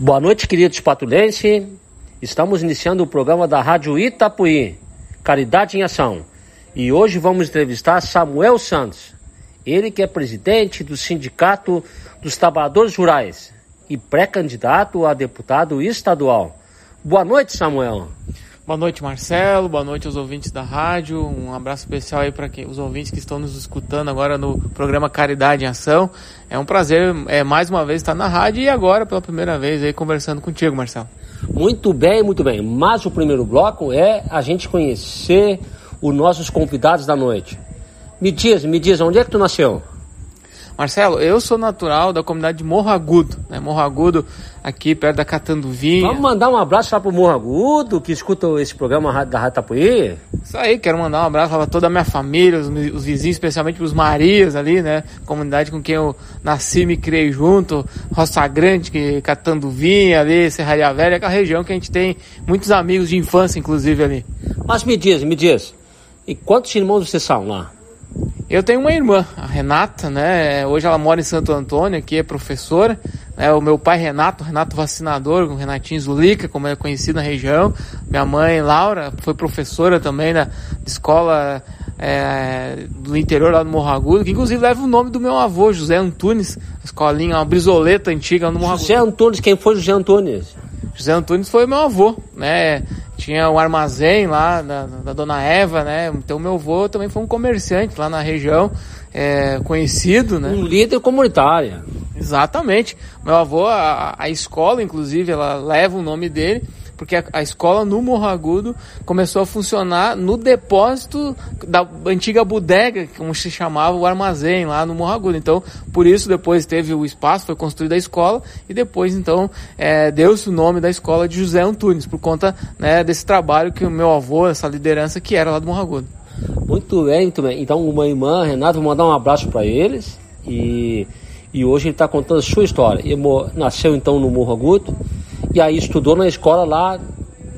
Boa noite, queridos patulenses. Estamos iniciando o programa da Rádio Itapuí, Caridade em Ação. E hoje vamos entrevistar Samuel Santos, ele que é presidente do Sindicato dos Trabalhadores Rurais e pré-candidato a deputado estadual. Boa noite, Samuel. Boa noite, Marcelo. Boa noite aos ouvintes da rádio. Um abraço especial aí para os ouvintes que estão nos escutando agora no programa Caridade em Ação. É um prazer, é, mais uma vez, estar na rádio e agora, pela primeira vez, aí conversando contigo, Marcelo. Muito bem, muito bem. Mas o primeiro bloco é a gente conhecer os nossos convidados da noite. Me diz, me diz, onde é que tu nasceu? Marcelo, eu sou natural da comunidade de Morro Agudo, né? Morro Agudo, aqui perto da Catanduvinha. Vamos mandar um abraço lá pro Morro Agudo, que escuta esse programa da Ratapuí. Isso aí, quero mandar um abraço para toda a minha família, os, os vizinhos, especialmente pros Marias ali, né? Comunidade com quem eu nasci e me criei junto, Roça Grande, que, Catanduvinha ali, Serraria Velha, aquela região que a gente tem muitos amigos de infância, inclusive, ali. Mas me diz, me diz, e quantos irmãos vocês são lá? Eu tenho uma irmã, a Renata, né? Hoje ela mora em Santo Antônio, aqui é professora. Né? O meu pai Renato, Renato vacinador, o Renatinho Zulica, como é conhecido na região. Minha mãe Laura foi professora também na escola é, do interior lá do Morro Agudo, que inclusive leva o nome do meu avô, José Antunes, escolinha, uma brisoleta antiga no Morro Agudo. José Antunes, quem foi José Antunes? José Antunes foi meu avô, né? Tinha um armazém lá da, da dona Eva, né? Então meu avô também foi um comerciante lá na região, é, conhecido, né? Um líder comunitário. Exatamente. Meu avô, a, a escola, inclusive, ela leva o nome dele porque a, a, escola no Morro Agudo começou a funcionar no depósito da antiga bodega, como se chamava o armazém lá no Morro Agudo. Então, por isso depois teve o espaço, foi construída a escola e depois então é, deu-se o nome da escola de José Antunes, por conta né, desse trabalho que o meu avô, essa liderança que era lá do Morro Agudo. Muito bem, muito bem. Então, uma irmã, Renato, vou mandar um abraço para eles e, e hoje ele está contando a sua história. Ele nasceu então no Morro Agudo, e aí estudou na escola lá,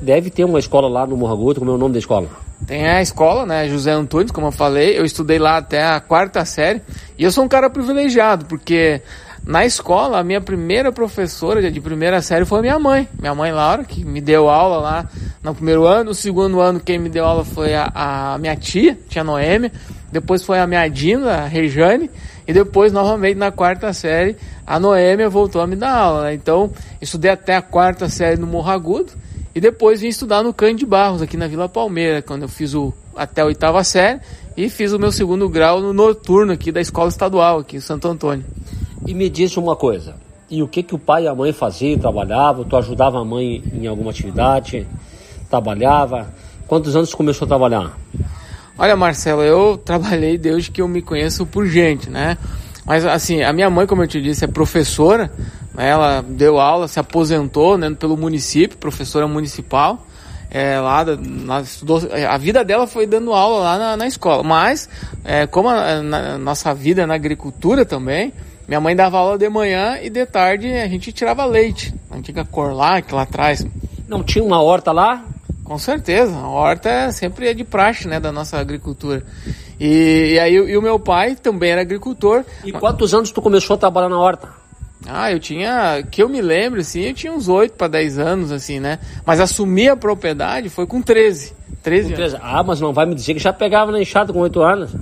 deve ter uma escola lá no Morragudo, como é o nome da escola? Tem a escola, né, José Antunes, como eu falei, eu estudei lá até a quarta série, e eu sou um cara privilegiado, porque na escola, a minha primeira professora de primeira série foi minha mãe, minha mãe Laura, que me deu aula lá no primeiro ano. No segundo ano, quem me deu aula foi a, a minha tia, tia Noêmia. Depois foi a minha Dina, a Rejane. E depois, novamente, na quarta série, a Noêmia voltou a me dar aula. Né? Então, estudei até a quarta série no Morro Agudo. E depois vim estudar no Cândido de Barros, aqui na Vila Palmeira, quando eu fiz o até a oitava série. E fiz o meu segundo grau no noturno aqui da escola estadual, aqui em Santo Antônio. E me diz uma coisa, e o que que o pai e a mãe faziam, trabalhavam? Tu ajudava a mãe em alguma atividade? Trabalhava? Quantos anos começou a trabalhar? Olha, Marcelo, eu trabalhei desde que eu me conheço por gente, né? Mas assim, a minha mãe, como eu te disse, é professora, né? ela deu aula, se aposentou né, pelo município, professora municipal. É, lá, lá estudou, a vida dela foi dando aula lá na, na escola, mas é, como a, a, nossa vida na agricultura também, minha mãe dava aula de manhã e de tarde a gente tirava leite, a antiga Corlac lá atrás. Não tinha uma horta lá? Com certeza, a horta é sempre é de praxe, né, da nossa agricultura. E, e aí e o meu pai também era agricultor. E quantos anos tu começou a trabalhar na horta? Ah, eu tinha, que eu me lembro, assim, eu tinha uns 8 para 10 anos, assim, né? Mas assumir a propriedade foi com 13. 13, com 13 Ah, mas não vai me dizer que já pegava na enxada com 8 anos.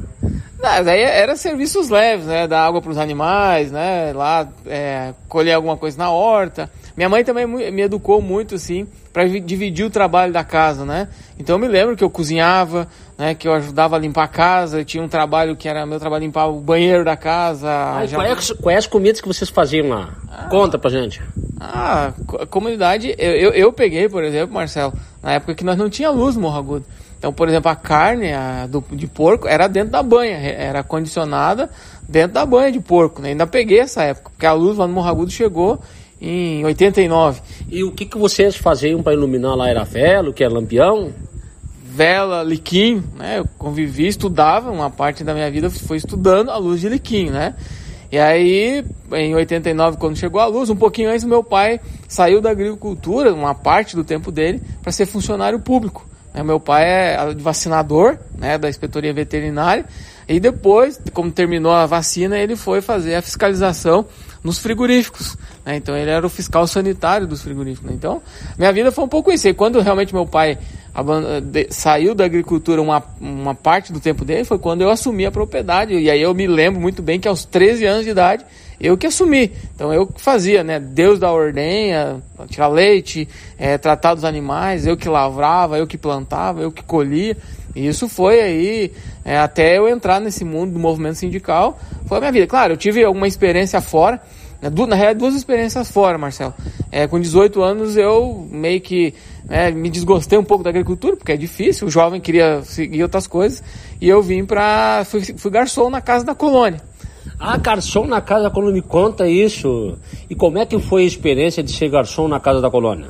Não, daí era serviços leves, né? Dar água para os animais, né? Lá é, colher alguma coisa na horta. Minha mãe também me educou muito, assim, para dividir o trabalho da casa, né? Então eu me lembro que eu cozinhava, né? Que eu ajudava a limpar a casa. tinha um trabalho que era meu trabalho limpar o banheiro da casa. Ah, já... quais, quais as comidas que vocês faziam lá? Ah, Conta pra gente. Ah, a comunidade, eu, eu, eu, peguei, por exemplo, Marcelo, na época que nós não tinha luz no Morro Agudo. Então, por exemplo, a carne a, do, de porco era dentro da banha, era condicionada dentro da banha de porco. Né? Ainda peguei essa época, porque a luz lá no Morro Agudo chegou em 89. E o que, que vocês faziam para iluminar lá? Era vela, o que é lampião? Vela, liquim, né? Eu convivi, estudava, uma parte da minha vida foi estudando a luz de liquim, né? E aí, em 89, quando chegou a luz, um pouquinho antes, meu pai saiu da agricultura, uma parte do tempo dele, para ser funcionário público. Né? Meu pai é vacinador né, da inspetoria veterinária e depois, como terminou a vacina, ele foi fazer a fiscalização nos frigoríficos. Né? Então ele era o fiscal sanitário dos frigoríficos. Né? Então minha vida foi um pouco isso. E quando realmente meu pai saiu da agricultura uma, uma parte do tempo dele, foi quando eu assumi a propriedade. E aí eu me lembro muito bem que aos 13 anos de idade eu que assumi. Então eu que fazia, né? Deus da ordenha, tirar leite, é, tratar dos animais, eu que lavrava, eu que plantava, eu que colhia. Isso foi aí, é, até eu entrar nesse mundo do movimento sindical, foi a minha vida. Claro, eu tive alguma experiência fora, né, na realidade duas experiências fora, Marcelo. É, com 18 anos eu meio que né, me desgostei um pouco da agricultura, porque é difícil, o jovem queria seguir outras coisas, e eu vim para fui, fui garçom na casa da colônia. Ah, garçom na casa da colônia, me conta isso. E como é que foi a experiência de ser garçom na casa da colônia?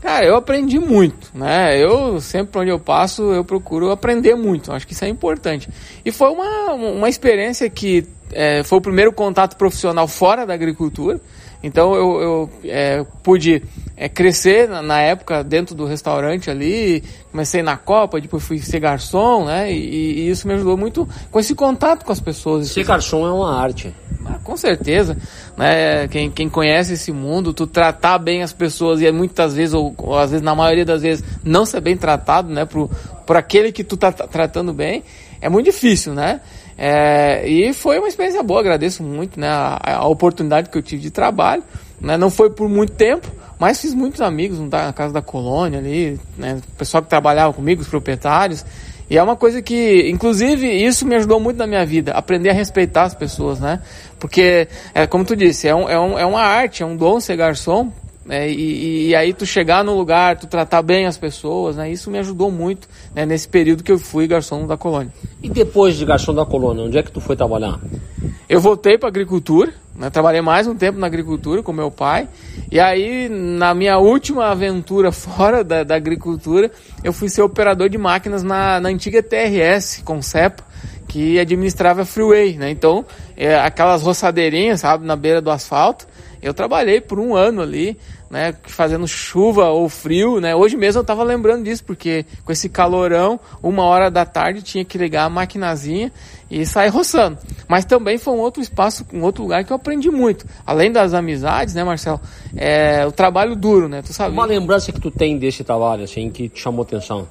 Cara, eu aprendi muito, né? Eu sempre onde eu passo, eu procuro aprender muito. Acho que isso é importante. E foi uma, uma experiência que é, foi o primeiro contato profissional fora da agricultura. Então eu, eu é, pude é, crescer na, na, época dentro do restaurante ali, comecei na Copa, depois fui ser garçom, né? E, e isso me ajudou muito com esse contato com as pessoas. Ser garçom é uma arte. Ah, com certeza, né? Quem, quem conhece esse mundo, tu tratar bem as pessoas e é muitas vezes, ou, ou às vezes na maioria das vezes, não ser bem tratado, né? Por, por aquele que tu tá tratando bem, é muito difícil, né? É, e foi uma experiência boa, agradeço muito né, a, a, oportunidade que eu tive de trabalho. Né, não foi por muito tempo, mas fiz muitos amigos na casa da colônia ali, né, pessoal que trabalhava comigo, os proprietários. E é uma coisa que, inclusive, isso me ajudou muito na minha vida, aprender a respeitar as pessoas, né? Porque, é, como tu disse, é, um, é, um, é uma arte, é um dom ser garçom, né? E, e, aí tu chegar no lugar, tu tratar bem as pessoas, né? Isso me ajudou muito né? nesse período que eu fui garçom da colônia. E depois de garçom da colônia, onde é que tu foi trabalhar? Eu voltei para agricultura, né? trabalhei mais um tempo na agricultura com meu pai. E aí, na minha última aventura fora da, da agricultura, eu fui ser operador de máquinas na, na antiga TRS, Concepa, que administrava a freeway, né? Então, é, aquelas roçadeirinhas, sabe, na beira do asfalto. Eu trabalhei por um ano ali, né, fazendo chuva ou frio, né? Hoje mesmo eu estava lembrando disso, porque com esse calorão, uma hora da tarde tinha que ligar a maquinazinha e sair roçando. Mas também foi um outro espaço, um outro lugar que eu aprendi muito. Além das amizades, né, Marcelo? É, o trabalho duro, né? Tu sabe? Uma lembrança que tu tem desse trabalho, assim, que te chamou atenção?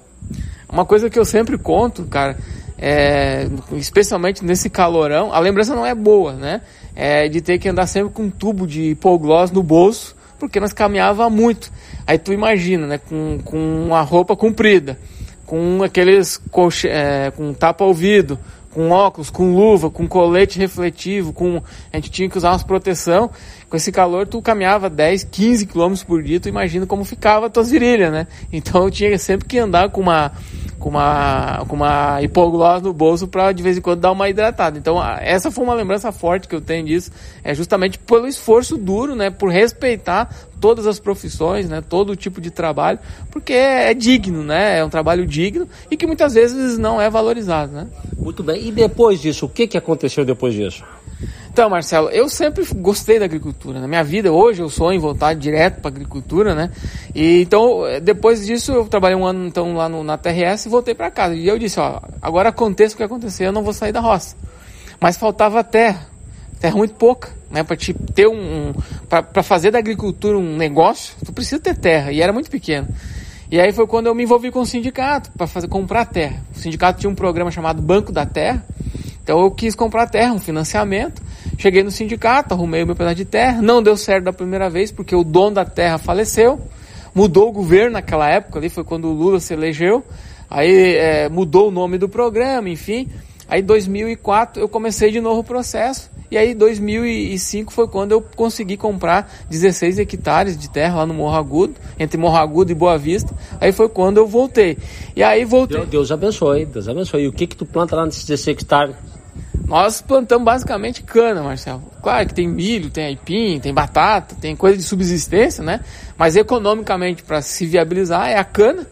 Uma coisa que eu sempre conto, cara, é, especialmente nesse calorão, a lembrança não é boa, né? É de ter que andar sempre com um tubo de hipoglós no bolso porque nós caminhava muito. Aí tu imagina, né, com, com uma roupa comprida, com aqueles é, com tapa ouvido, com óculos, com luva, com colete refletivo, com a gente tinha que usar umas proteção. Com esse calor tu caminhava 10, 15 quilômetros por dia, tu imagina como ficava tuas virilhas, né? Então eu tinha sempre que andar com uma com uma, com uma hipoglós no bolso para de vez em quando dar uma hidratada. Então, essa foi uma lembrança forte que eu tenho disso, é justamente pelo esforço duro, né, por respeitar todas as profissões, né, todo tipo de trabalho, porque é, é digno, né, é um trabalho digno e que muitas vezes não é valorizado, né? Muito bem. E depois disso, o que que aconteceu depois disso? Então, Marcelo, eu sempre gostei da agricultura. Na minha vida, hoje, eu sonho em voltar direto para a agricultura, né? E então, depois disso, eu trabalhei um ano então lá no, na TRS e voltei para casa. E eu disse, ó, agora aconteça o que acontecer, eu não vou sair da roça. Mas faltava terra, terra muito pouca, né? Para ter um, um para fazer da agricultura um negócio, tu precisa ter terra. E era muito pequeno. E aí foi quando eu me envolvi com o sindicato para fazer comprar terra. O sindicato tinha um programa chamado Banco da Terra. Então eu quis comprar terra, um financiamento. Cheguei no sindicato, arrumei o meu pedaço de terra, não deu certo da primeira vez porque o dono da terra faleceu, mudou o governo naquela época, ali foi quando o Lula se elegeu, aí é, mudou o nome do programa, enfim. Aí 2004 eu comecei de novo o processo e aí 2005 foi quando eu consegui comprar 16 hectares de terra lá no Morro Agudo, entre Morro Agudo e Boa Vista. Aí foi quando eu voltei. E aí voltei. Deus abençoe, Deus abençoe. E o que que tu planta lá nesses 16 hectares? Nós plantamos basicamente cana, Marcelo. Claro que tem milho, tem aipim, tem batata, tem coisa de subsistência, né? Mas economicamente, para se viabilizar, é a cana.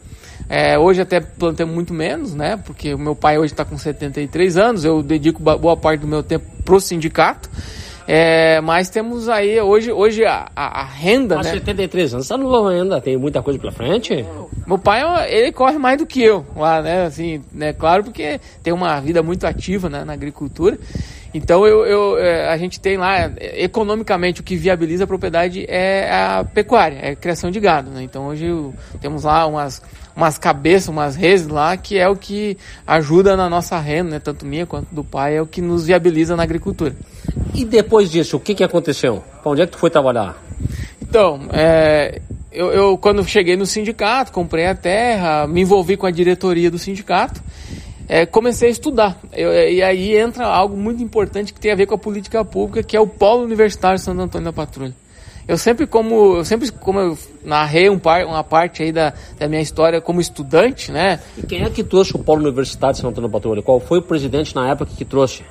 É, hoje até plantei muito menos, né? Porque o meu pai hoje está com 73 anos, eu dedico boa parte do meu tempo pro sindicato. É, mas temos aí, hoje, hoje a, a, a renda, mas né? 73 anos, tá novo ainda, tem muita coisa pela frente? Meu pai, ele corre mais do que eu lá, né? Assim, né? Claro, porque tem uma vida muito ativa né, na agricultura. Então eu, eu, é, a gente tem lá, economicamente, o que viabiliza a propriedade é a pecuária, é a criação de gado. Né? Então hoje temos lá umas, umas cabeças, umas reses lá, que é o que ajuda na nossa renda, né? tanto minha quanto do pai, é o que nos viabiliza na agricultura. E depois disso, o que, que aconteceu? Para onde é que tu foi trabalhar? Então, é, eu, eu, quando cheguei no sindicato, comprei a terra, me envolvi com a diretoria do sindicato é, comecei a estudar. Eu, é, e aí entra algo muito importante que tem a ver com a política pública, que é o Polo Universitário Santo Antônio da Patrulha. Eu sempre, como eu sempre como eu narrei um par, uma parte aí da, da minha história como estudante, né? E quem é que trouxe o Polo Universitário Santo Antônio Patrulha? Qual foi o presidente na época que trouxe?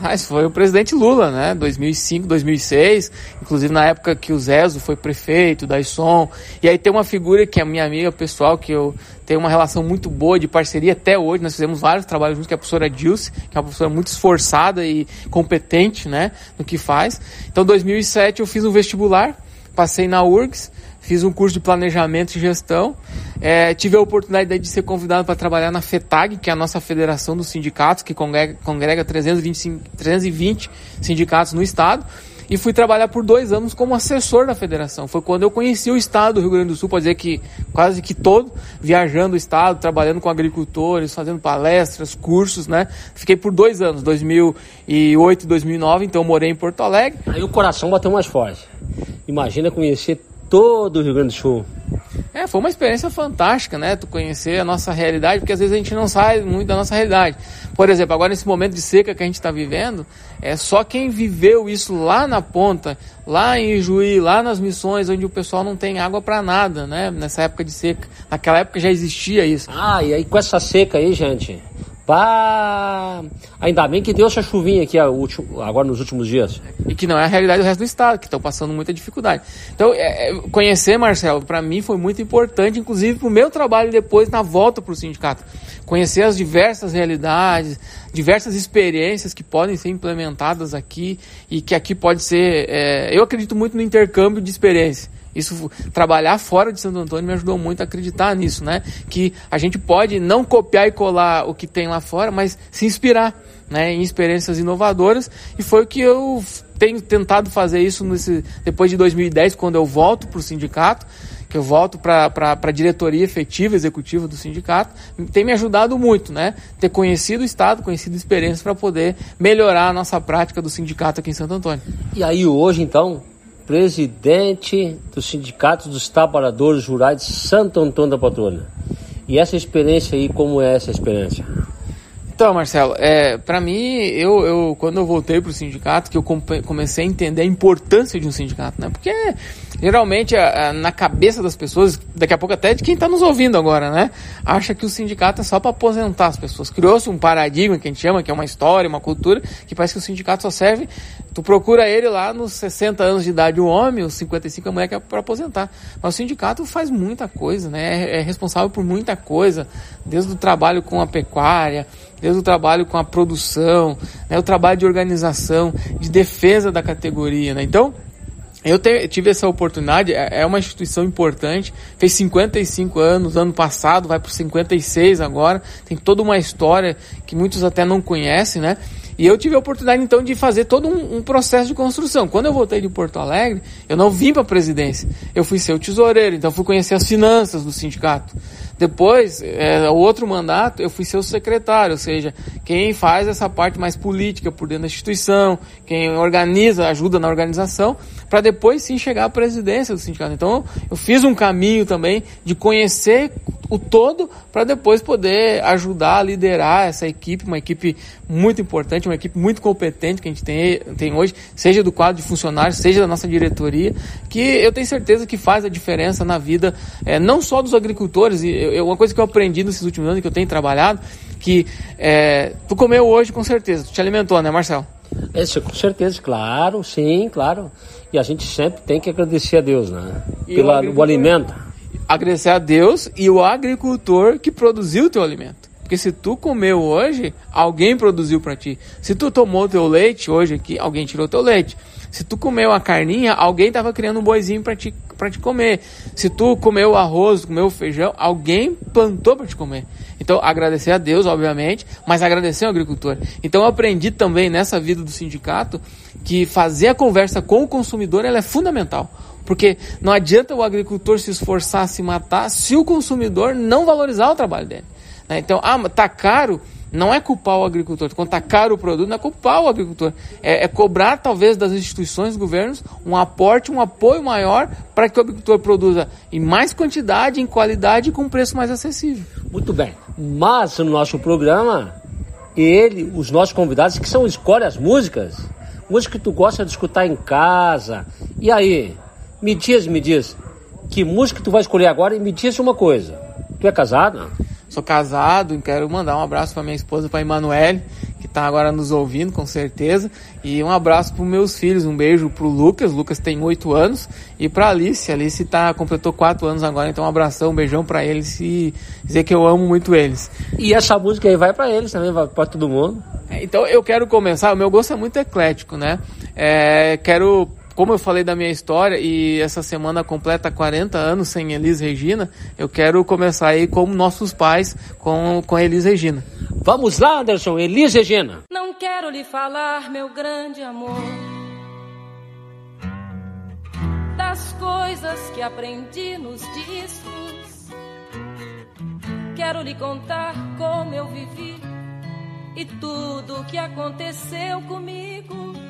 Mas foi o presidente Lula, né? 2005, 2006, inclusive na época que o Zezo foi prefeito da ISOM. E aí tem uma figura que é minha amiga pessoal, que eu tenho uma relação muito boa de parceria até hoje. Nós fizemos vários trabalhos juntos, que é a professora Dilce, que é uma professora muito esforçada e competente, né? No que faz. Então, 2007 eu fiz um vestibular, passei na URGS, fiz um curso de planejamento e gestão. É, tive a oportunidade de ser convidado para trabalhar na FETAG, que é a nossa federação dos sindicatos, que congrega, congrega 325, 320 sindicatos no estado. E fui trabalhar por dois anos como assessor da federação. Foi quando eu conheci o estado do Rio Grande do Sul, pode dizer que quase que todo, viajando o estado, trabalhando com agricultores, fazendo palestras, cursos, né? Fiquei por dois anos, 2008 e 2009, então morei em Porto Alegre. Aí o coração bateu mais forte. Imagina conhecer todo o Rio Grande do Sul. É, foi uma experiência fantástica, né? Tu conhecer a nossa realidade, porque às vezes a gente não sai muito da nossa realidade. Por exemplo, agora nesse momento de seca que a gente está vivendo, é só quem viveu isso lá na ponta, lá em Juí, lá nas missões, onde o pessoal não tem água para nada, né? Nessa época de seca. Naquela época já existia isso. Ah, e aí com essa seca aí, gente, Pá! Ainda bem que deu essa chuvinha aqui agora nos últimos dias. E que não é a realidade do resto do estado, que estão passando muita dificuldade. Então, é, é conhecer, Marcelo, para mim foi muito importante, inclusive para o meu trabalho depois na volta para o sindicato. Conhecer as diversas realidades, diversas experiências que podem ser implementadas aqui e que aqui pode ser. É, eu acredito muito no intercâmbio de experiência. Isso, trabalhar fora de Santo Antônio me ajudou muito a acreditar nisso, né? Que a gente pode não copiar e colar o que tem lá fora, mas se inspirar, né? Em experiências inovadoras. E foi o que eu tenho tentado fazer isso nesse, depois de 2010, quando eu volto para o sindicato, que eu volto para a diretoria efetiva, executiva do sindicato, tem me ajudado muito, né? Ter conhecido o Estado, conhecido experiências para poder melhorar a nossa prática do sindicato aqui em Santo Antônio. E aí hoje, então, presidente do Sindicato dos Trabalhadores Rurais de Santo Antônio da Patrulha. E essa experiência aí, como é essa experiência? Então, Marcelo, é, para mim, eu, eu, quando eu voltei para o sindicato, que eu comecei a entender a importância de um sindicato, né? Porque geralmente a, a, na cabeça das pessoas, daqui a pouco até de quem está nos ouvindo agora, né? Acha que o sindicato é só para aposentar as pessoas. Criou-se um paradigma que a gente chama, que é uma história, uma cultura, que parece que o sindicato só serve. Tu procura ele lá nos 60 anos de idade, o homem, os 55 a mulher que é para aposentar. Mas o sindicato faz muita coisa, né? É, é responsável por muita coisa, desde o trabalho com a pecuária desde o trabalho com a produção, né, o trabalho de organização, de defesa da categoria. Né? Então, eu te, tive essa oportunidade, é, é uma instituição importante, fez 55 anos ano passado, vai para 56 agora, tem toda uma história que muitos até não conhecem, né? E eu tive a oportunidade então de fazer todo um, um, processo de construção. Quando eu voltei de Porto Alegre, eu não vim para a presidência, eu fui ser o tesoureiro, então fui conhecer as finanças do sindicato. Depois, é, o outro mandato, eu fui ser o secretário, ou seja, quem faz essa parte mais política por dentro da instituição, quem organiza, ajuda na organização, para depois sim chegar à presidência do sindicato. Então, eu fiz um caminho também de conhecer o todo para depois poder ajudar a liderar essa equipe, uma equipe muito importante, uma equipe muito competente que a gente tem, tem hoje, seja do quadro de funcionários, seja da nossa diretoria, que eu tenho certeza que faz a diferença na vida, é, não só dos agricultores, e eu, uma coisa que eu aprendi nesses últimos anos que eu tenho trabalhado, que é, tu comeu hoje com certeza, tu te alimentou, né, Marcelo? Isso, com certeza, claro, sim, claro. E a gente sempre tem que agradecer a Deus, né? Pelo o alimento agradecer a Deus e o agricultor que produziu o teu alimento. Porque se tu comeu hoje, alguém produziu para ti. Se tu tomou teu leite hoje aqui, alguém tirou teu leite. Se tu comeu a carninha, alguém estava criando um boizinho para te, pra te comer. Se tu comeu arroz, comeu feijão, alguém plantou para te comer. Então, agradecer a Deus, obviamente, mas agradecer ao agricultor. Então, eu aprendi também nessa vida do sindicato que fazer a conversa com o consumidor ela é fundamental. Porque não adianta o agricultor se esforçar, se matar, se o consumidor não valorizar o trabalho dele. Né? Então, ah, tá caro, não é culpar o agricultor. Quando está caro o produto, não é culpar o agricultor. É, é, cobrar, talvez, das instituições, governos, um aporte, um apoio maior para que o agricultor produza em mais quantidade, em qualidade e com preço mais acessível. Muito bem. Mas no nosso programa, ele, os nossos convidados, que são escolhem as músicas, música que tu gosta de escutar em casa. E aí, me diz, me diz, que música tu vai escolher agora e me diz uma coisa. Tu é casado? Sou casado e quero mandar um abraço para minha esposa, para Emanuele, que está agora nos ouvindo, com certeza. E um abraço para meus filhos, um beijo para o Lucas, Lucas tem oito anos, e para Alice, Alice tá, completou quatro anos agora, então um abração, um beijão para eles e dizer que eu amo muito eles. E essa música aí vai para eles também, vai para todo mundo. É, então eu quero começar, o meu gosto é muito eclético, né? É, quero como eu falei da minha história e essa semana completa 40 anos sem Elis Regina, eu quero começar aí como nossos pais com, com Elis Regina. Vamos lá, Anderson, Elis Regina. Não quero lhe falar, meu grande amor, das coisas que aprendi nos discos. Quero lhe contar como eu vivi e tudo o que aconteceu comigo.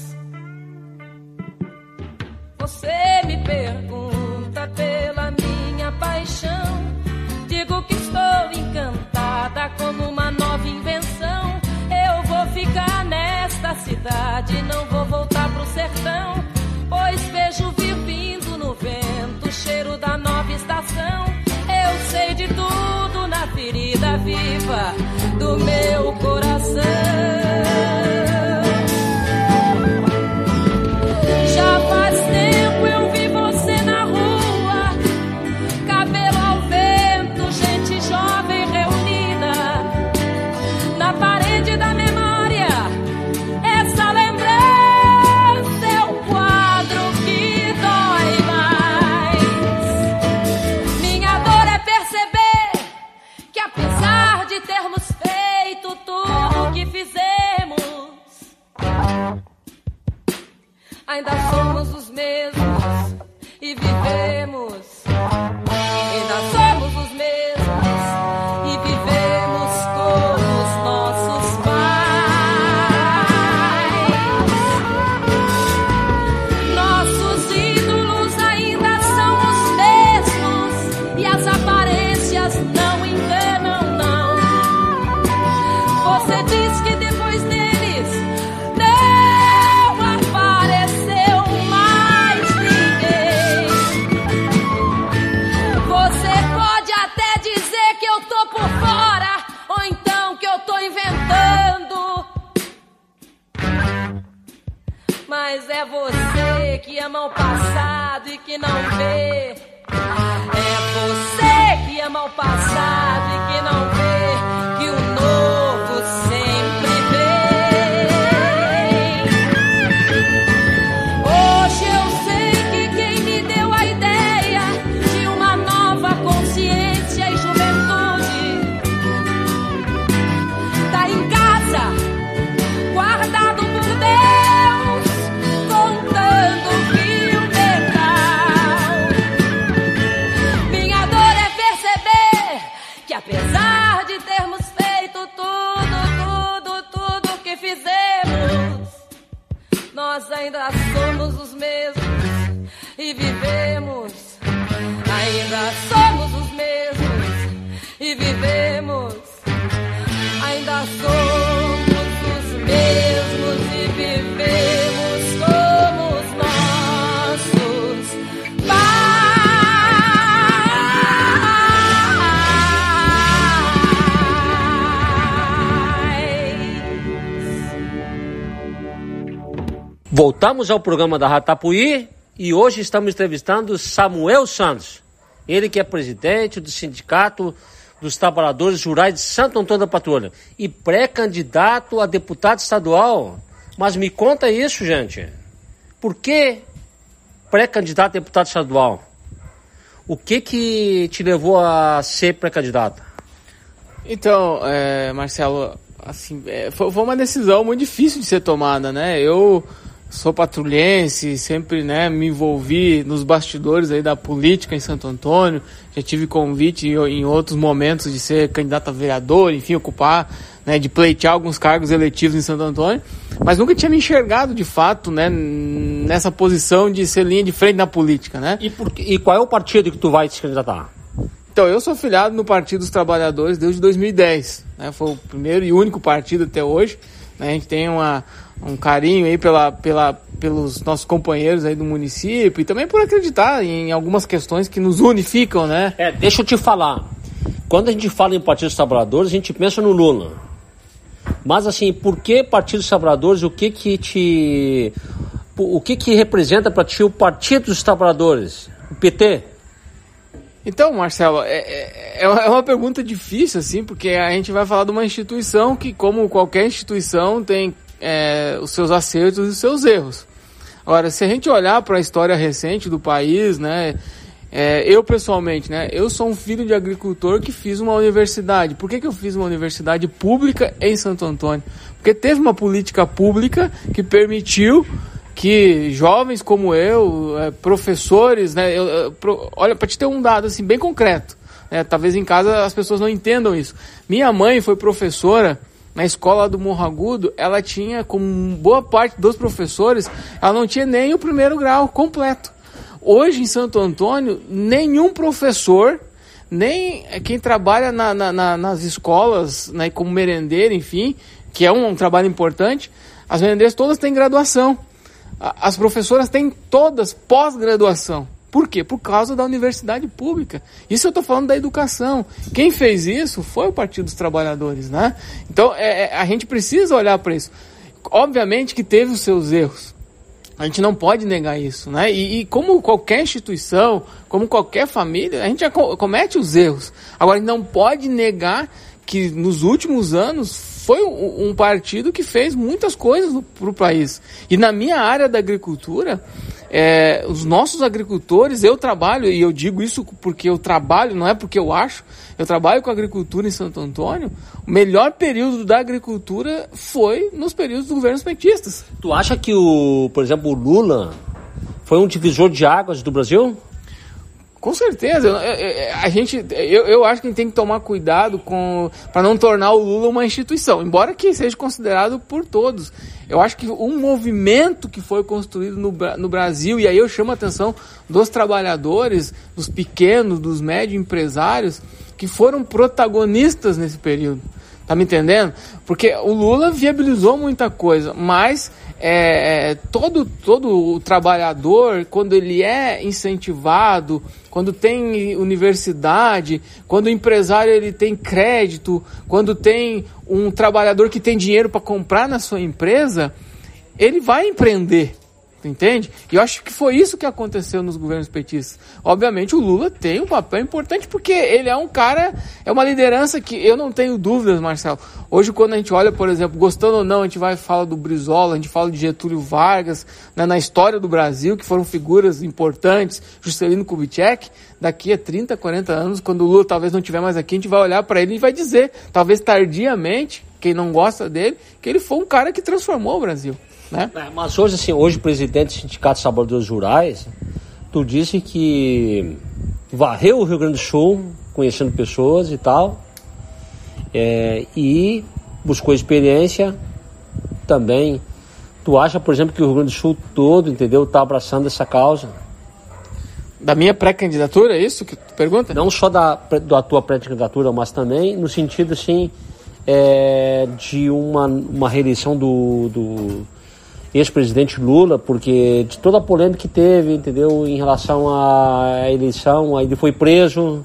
Você me pergunta pela minha paixão. Digo que estou encantada como uma nova invenção. Eu vou ficar nesta cidade, não vou voltar pro sertão. Pois vejo vir vindo no vento o cheiro da nova estação. Eu sei de tudo na ferida viva do meu Voltamos ao programa da Ratapuí e hoje estamos entrevistando Samuel Santos. Ele que é presidente do Sindicato dos Trabalhadores Rurais de Santo Antônio da Patrulha e pré-candidato a deputado estadual. Mas me conta isso, gente. Por que pré-candidato a deputado estadual? O que que te levou a ser pré-candidato? Então, é, Marcelo, assim, foi, foi uma decisão muito difícil de ser tomada, né? Eu sou patrulhense, sempre né, me envolvi nos bastidores aí da política em Santo Antônio, já tive convite em, outros momentos de ser candidato a vereador, enfim, ocupar, né, de pleitear alguns cargos eletivos em Santo Antônio, mas nunca tinha me enxergado de fato né, nessa posição de ser linha de frente na política, né? E, por, e qual é o partido que tu vai te candidatar? Então, eu sou afiliado no Partido dos Trabalhadores desde 2010. Né? Foi o primeiro e único partido até hoje. Né? A gente tem uma, um carinho aí pela, pela, pelos nossos companheiros aí do município e também por acreditar em algumas questões que nos unificam, né? É, deixa eu te falar. Quando a gente fala em Partido dos Trabalhadores, a gente pensa no Lula. Mas assim, por que Partido dos Trabalhadores? O que que te o que que representa para ti o Partido dos Trabalhadores? O PT? Então, Marcelo, é, é, é uma- é uma pergunta difícil, assim, porque a gente vai falar de uma instituição que, como qualquer instituição, tem é, os seus acertos e os seus erros. Agora, se a gente olhar para a história recente do país, né, é, eu pessoalmente, né, eu sou um filho de agricultor que fiz uma universidade. Por que, que eu fiz uma universidade pública em Santo Antônio? Porque teve uma política pública que permitiu que jovens como eu, eh, professores, né, eu, pro- olha, para te ter um dado assim bem concreto, né, talvez em casa as pessoas não entendam isso. Minha mãe foi professora na escola do Morro Agudo, ela tinha, como boa parte dos professores, ela não tinha nem o primeiro grau completo. Hoje em Santo Antônio, nenhum professor, nem quem trabalha na- na- na- nas escolas, né, como merendeiro, enfim, que é um, um trabalho importante, as merendeiras todas têm graduação. As professoras têm todas pós-graduação. Por quê? Por causa da universidade pública. Isso eu estou falando da educação. Quem fez isso foi o Partido dos Trabalhadores, né? Então é- é- a gente precisa olhar para isso. Obviamente que teve os seus erros. A gente não pode negar isso, né? E, e como qualquer instituição, como qualquer família, a gente comete os erros. Agora, a gente não pode negar que nos últimos anos foi um, um partido que fez muitas coisas para o país. E na minha área da agricultura, é, os nossos agricultores, eu trabalho, e eu digo isso porque eu trabalho, não é porque eu acho, eu trabalho com agricultura em Santo Antônio. O melhor período da agricultura foi nos períodos dos governos petistas. Tu acha que o, por exemplo, o Lula foi um divisor de águas do Brasil? Com certeza, eu- eu- a gente, eu, eu acho que tem que tomar cuidado com para não tornar o Lula uma instituição, embora que seja considerado por todos. Eu acho que um movimento que foi construído no, no Brasil e aí eu chamo a atenção dos trabalhadores, dos pequenos, dos médios empresários que foram protagonistas nesse período. Tá me entendendo? Porque o Lula viabilizou muita coisa, mas é, todo, todo o trabalhador, quando ele é incentivado, quando tem universidade, quando o empresário ele tem crédito, quando tem um trabalhador que tem dinheiro para comprar na sua empresa, ele vai empreender. Entende? E eu acho que foi isso que aconteceu nos governos petistas. Obviamente o Lula tem um papel importante porque ele é um cara, é uma liderança que eu não tenho dúvidas, Marcelo. Hoje quando a gente olha, por exemplo, gostando ou não, a gente vai falar do Brizola, a gente fala de Getúlio Vargas, né, na história do Brasil, que foram figuras importantes, Juscelino Kubitschek, daqui a 30, 40 anos, quando o Lula talvez não estiver mais aqui, a gente vai olhar para ele e vai dizer, talvez tardiamente, quem não gosta dele, que ele foi um cara que transformou o Brasil. Né? É, Mas hoje, assim, hoje o presidente do Sindicato dos Trabalhadores Rurais, tu disse que varreu o Rio Grande do Sul, conhecendo pessoas e tal, é, e buscou experiência também. Tu acha, por exemplo, que o Rio Grande do Sul todo, entendeu, tá abraçando essa causa? Da minha pré-candidatura, é isso que tu pergunta? Não só da, da tua pré-candidatura, mas também no sentido, assim, é, de uma, uma reeleição do, do ex-presidente Lula, porque de toda a polêmica que teve, entendeu, em relação à eleição, aí ele foi preso,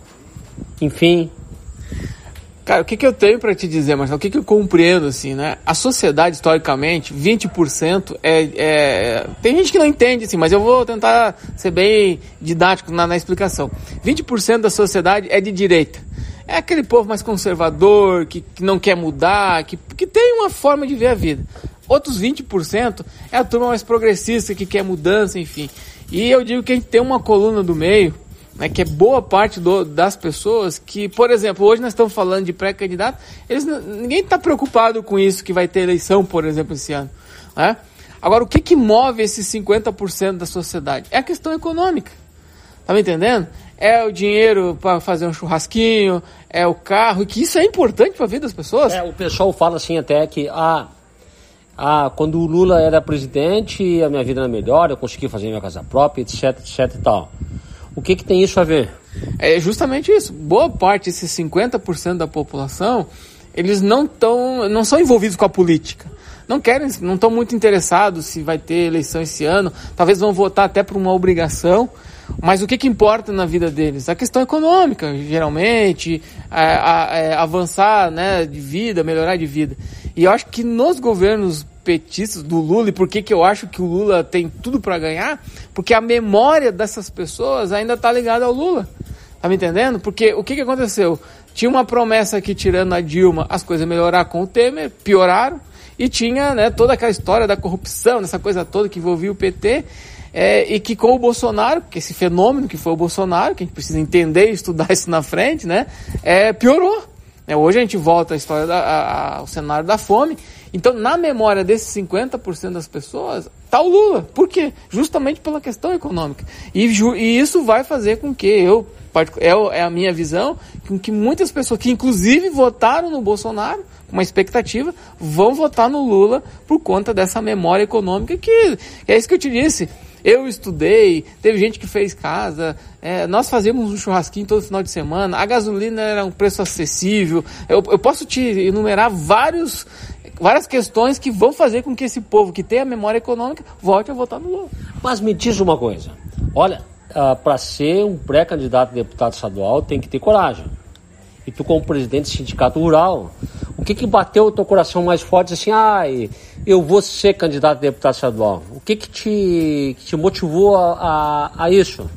enfim, Cara, o que, que eu tenho para te dizer, Marcelo? O que, que eu compreendo, assim, né? A sociedade, historicamente, 20% é, é... Tem gente que não entende, assim, mas eu vou tentar ser bem didático na, na explicação. 20% da sociedade é de direita. É aquele povo mais conservador, que, que não quer mudar, que, que tem uma forma de ver a vida. Outros 20% é a turma mais progressista, que quer mudança, enfim. E eu digo que a gente tem uma coluna do meio né, que é boa parte do, das pessoas que, por exemplo, hoje nós estamos falando de pré-candidato, eles ninguém está preocupado com isso que vai ter eleição, por exemplo, esse ano. Né? Agora, o que, que move esses 50% da sociedade? É a questão econômica. Tá me entendendo? É o dinheiro para fazer um churrasquinho, é o carro, e que isso é importante para a vida das pessoas. É, o pessoal fala assim até que ah, ah, quando o Lula era presidente, a minha vida era melhor, eu consegui fazer minha casa própria, etc, etc e tal. O que, que tem isso a ver? É justamente isso. Boa parte, esses 50% da população, eles não, tão, não são envolvidos com a política. Não querem, não estão muito interessados se vai ter eleição esse ano. Talvez vão votar até por uma obrigação. Mas o que, que importa na vida deles? A questão econômica, geralmente, a, a, a é, avançar né, de vida, melhorar de vida. E eu acho que nos governos petistas do Lula e por que, que eu acho que o Lula tem tudo para ganhar, porque a memória dessas pessoas ainda está ligada ao Lula. Tá me entendendo? Porque o que, que aconteceu? Tinha uma promessa que, tirando a Dilma, as coisas melhorar com o Temer, pioraram, e tinha né, toda aquela história da corrupção, dessa coisa toda que envolvia o PT, é, e que com o Bolsonaro, que esse fenômeno que foi o Bolsonaro, que a gente precisa entender e estudar isso na frente, né, é, piorou. É, hoje a gente volta à história da, a, ao cenário da fome, então, na memória desses 50% das pessoas, está o Lula. Por quê? Justamente pela questão econômica. E, e isso vai fazer com que eu, é, é a minha visão, com que muitas pessoas que inclusive votaram no Bolsonaro, uma expectativa, vão votar no Lula por conta dessa memória econômica que é isso que eu te disse. Eu estudei, teve gente que fez casa, é, nós fazíamos um churrasquinho todo final de semana, a gasolina era um preço acessível. Eu, eu posso te enumerar vários várias questões que vão fazer com que esse povo que tem a memória econômica volte a votar no Lula. Mas me diz uma coisa, olha, uh, ah, para ser um pré-candidato a deputado estadual tem que ter coragem. E tu como presidente do sindicato rural, o que que bateu o teu coração mais forte assim, ah, eu vou ser candidato a deputado estadual? O que que te, que te motivou a, a, a isso?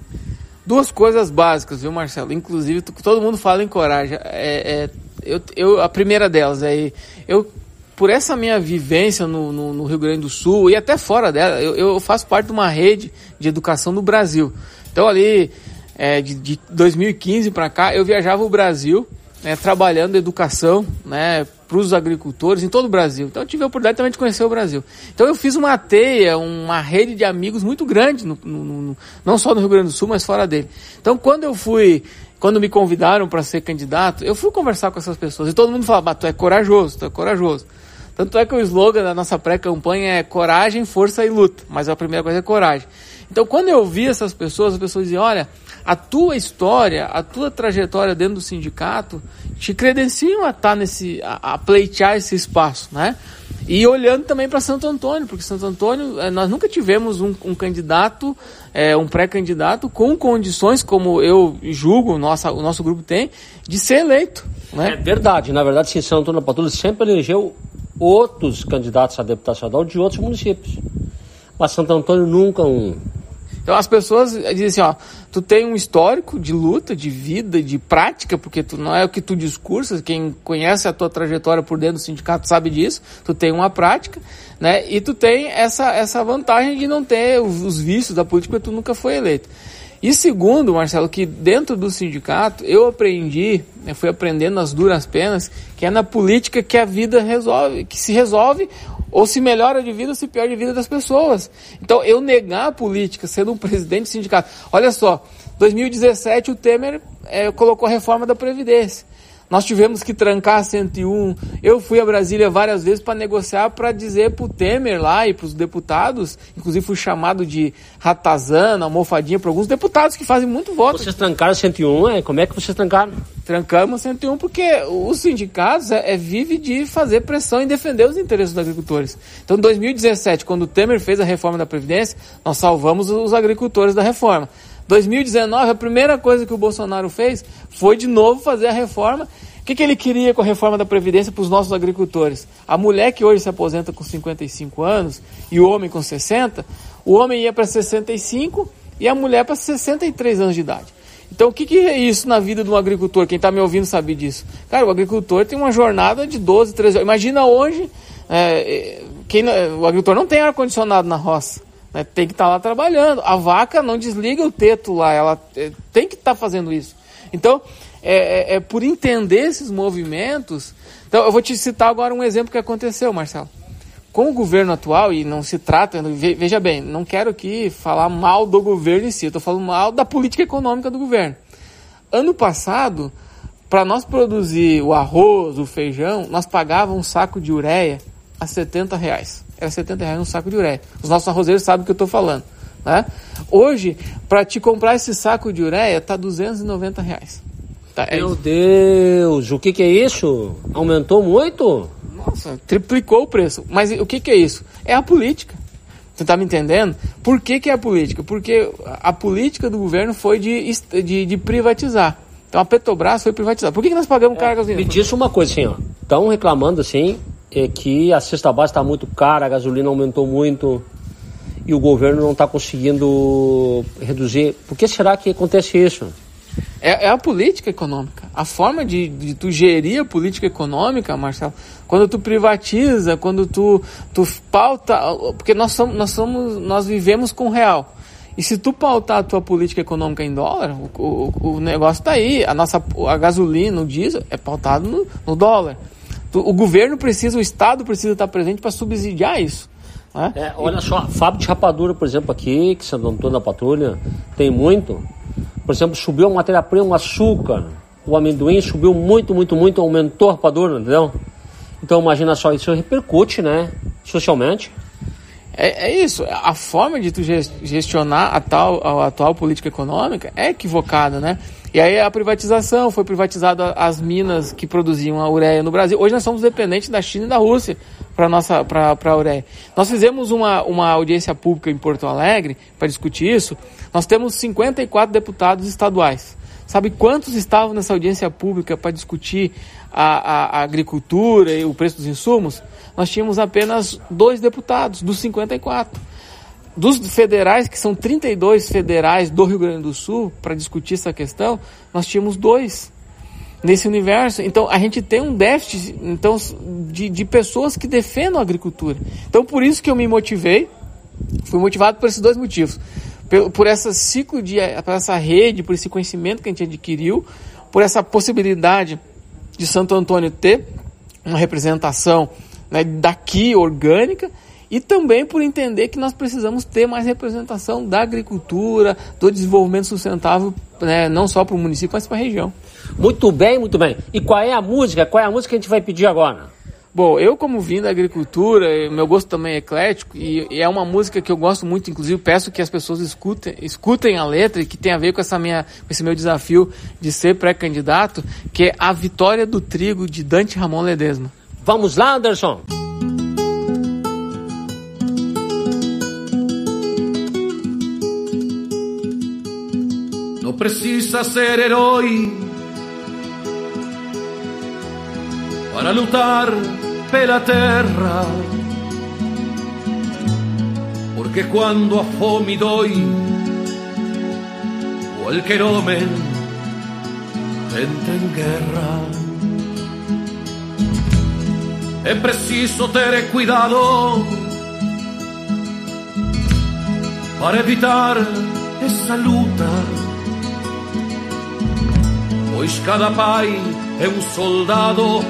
Duas coisas básicas, viu, Marcelo? Inclusive, todo mundo fala em coragem. É, é, eu, eu, a primeira delas é eu por essa minha vivência no, no, no, Rio Grande do Sul e até fora dela, eu, eu, faço parte de uma rede de educação no Brasil. Então ali, é, de, de 2015 para cá, eu viajava o Brasil né, trabalhando educação né, para os agricultores em todo o Brasil. Então eu tive a oportunidade também de conhecer o Brasil. Então eu fiz uma teia, uma rede de amigos muito grande, no, no, não só no Rio Grande do Sul, mas fora dele. Então quando eu fui quando me convidaram para ser candidato, eu fui conversar com essas pessoas e todo mundo falava, tu é corajoso, tu é corajoso. Tanto é que o slogan da nossa pré-campanha é coragem, força e luta. Mas a primeira coisa é coragem. Então, quando eu vi essas pessoas, as pessoas diziam: olha, a tua história, a tua trajetória dentro do sindicato te credenciam a estar tá nesse, a, a pleitear esse espaço, né? E olhando também para Santo Antônio, porque Santo Antônio, eh, nós nunca tivemos um, um candidato, é, um pré-candidato com condições, como eu julgo, nossa, o nosso grupo tem, de ser eleito. Né? É verdade, na verdade, sim, Santo Antônio Patrulha sempre elegeu outros candidatos a deputado estadual de outros municípios. Mas Santo Antônio nunca um. Então as pessoas dizem assim, ó, tu tem um histórico de luta, de vida, de prática, porque tu não é o que tu discursas, quem conhece a tua trajetória por dentro do sindicato sabe disso, tu tem uma prática, né? E tu tem essa, essa vantagem de não ter os, os vícios da política, porque tu nunca foi eleito. E segundo, Marcelo, que dentro do sindicato eu aprendi, eu fui aprendendo nas duras penas, que é na política que a vida resolve, que se resolve ou se melhora de vida ou se piora de vida das pessoas. Então, eu negar a política sendo um presidente do sindicato. Olha só, 2017 o Temer é, colocou a reforma da Previdência. Nós tivemos que trancar a 101. Eu fui a Brasília várias vezes para negociar, para dizer para o Temer lá e para os deputados, inclusive fui chamado de ratazana, almofadinha para alguns deputados que fazem muito voto. Vocês trancaram a 101, é? Como é que vocês trancaram? Trancamos a 101 porque os sindicatos é, é, vive de fazer pressão e defender os interesses dos agricultores. Então, em 2017, quando o Temer fez a reforma da Previdência, nós salvamos os agricultores da reforma. 2019, a primeira coisa que o Bolsonaro fez foi de novo fazer a reforma. O que, que ele queria com a reforma da Previdência para os nossos agricultores? A mulher que hoje se aposenta com 55 anos e o homem com 60, o homem ia para 65 e a mulher para 63 anos de idade. Então, o que, que é isso na vida de um agricultor? Quem está me ouvindo sabe disso. Cara, o agricultor tem uma jornada de 12, 13 horas. Imagina hoje, é, quem, o agricultor não tem ar-condicionado na roça. Né? Tem que estar tá lá trabalhando. A vaca não desliga o teto lá, ela é, tem que estar tá fazendo isso. Então, é, é, é, por entender esses movimentos. Então, eu vou te citar agora um exemplo que aconteceu, Marcelo. Com o governo atual, e não se trata, veja bem, não quero aqui falar mal do governo em si, eu estou falando mal da política econômica do governo. Ano passado, para nós produzir o arroz, o feijão, nós pagávamos um saco de ureia a 70 reais era 70 reais um saco de ureia. Os nossos arrozeiros sabem o que eu estou falando. Né? Hoje, para te comprar esse saco de ureia, tá 290 reais. Tá, é Meu isso. Deus, o que, que é isso? Aumentou muito? Nossa, triplicou o preço. Mas o que, que é isso? É a política. Você está me entendendo? Por que, que é a política? Porque a política do governo foi de, de, de privatizar. Então a Petrobras foi privatizada. Por que, que nós pagamos é, cargas? Me diz uma coisa assim, ó. Estão reclamando assim é que a cesta básica está muito cara, a gasolina aumentou muito e o governo não está conseguindo reduzir. Por que será que acontece isso? É, é, a política econômica. A forma de, de tu gerir a política econômica, Marcelo, quando tu privatiza, quando tu, tu pauta. Porque nós somos, nós somos. Nós vivemos com real. E se tu pautar a tua política econômica em dólar, o, o, o negócio está aí. A nossa a gasolina, o diesel, é pautado no, no dólar. O governo precisa, o Estado precisa estar presente para subsidiar isso. Né? É, olha só, fábrica de rapadura, por exemplo, aqui, que Santo Antônio da Patrulha, tem muito. Por exemplo, subiu a matéria-prima, o açúcar, o amendoim subiu muito, muito, muito, aumentou a rapadura, entendeu? Então imagina só, isso repercute, né, socialmente. É, é, isso, a forma de tu gestionar a, tal, a atual política econômica é equivocada, né? E aí a privatização, foi privatizada as minas que produziam a ureia no Brasil. Hoje nós somos dependentes da China e da Rússia para nossa para a ureia. Nós fizemos uma, uma audiência pública em Porto Alegre para discutir isso. Nós temos 54 deputados estaduais. Sabe quantos estavam nessa audiência pública para discutir a, a, a agricultura e o preço dos insumos? Nós tínhamos apenas dois deputados dos 54 dos federais, que são 32 federais do Rio Grande do Sul, para discutir essa questão, nós tínhamos dois nesse universo. Então a gente tem um déficit então, de, de pessoas que defendam a agricultura. Então por isso que eu me motivei, fui motivado por esses dois motivos. Por, por esse ciclo de, por essa rede, por esse conhecimento que a gente adquiriu, por essa possibilidade de Santo Antônio ter uma representação né, daqui orgânica e também por entender que nós precisamos ter mais representação da agricultura, do desenvolvimento sustentável, né, não só para o município, mas para a região. Muito bem, muito bem. E qual é a música? Qual é a música que a gente vai pedir agora? Bom, eu como vim da agricultura, meu gosto também é eclético e, e, é uma música que eu gosto muito, inclusive peço que as pessoas escutem, escutem a letra e que tem a ver com essa minha, com esse meu desafio de ser pré-candidato, que é A Vitória do Trigo de Dante Ramon Ledesma. Vamos lá, Anderson. Precisa ser herói para lutar pela terra. Porque quando a fome dói, qualquer homem entra em guerra. É preciso ter cuidado para evitar essa luta pois cada pai é um soldado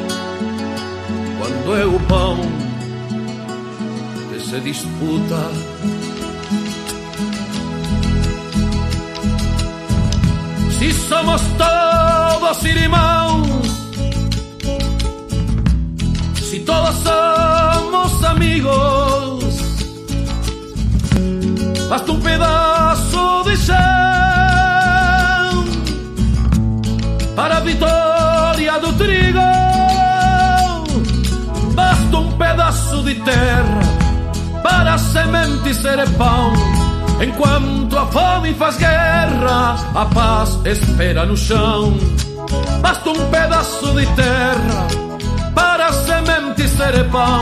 quando é o pão que se disputa. Se somos todos irmãos, Si todos somos amigos, basta un pedazo de chão para a vitória do trigo. Basta um pedaço de terra para a semente ser pão. Enquanto a fome faz guerra, a paz espera no chão. Basta um pedaço de terra para a semente ser pão.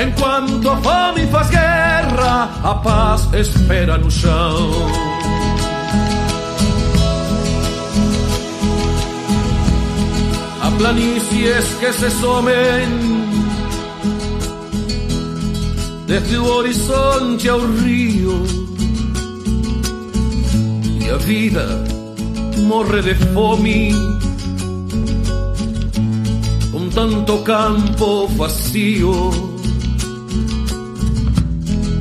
Enquanto a fome faz guerra, a paz espera no chão. A planícies que se somen. Desde o horizonte ao rio e a vida morre de fome com tanto campo vacío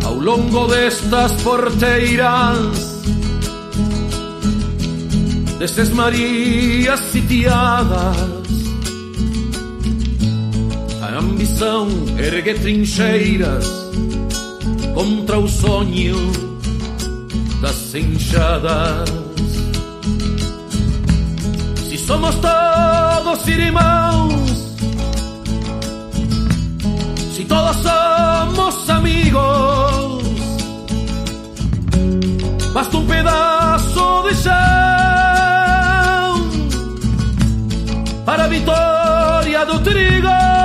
ao longo destas porteiras destas Marias sitiadas ambição ergue trincheiras contra o sonho das enxadas. Se somos todos irmãos, se todos somos amigos, basta um pedaço de chão para a vitória do trigo.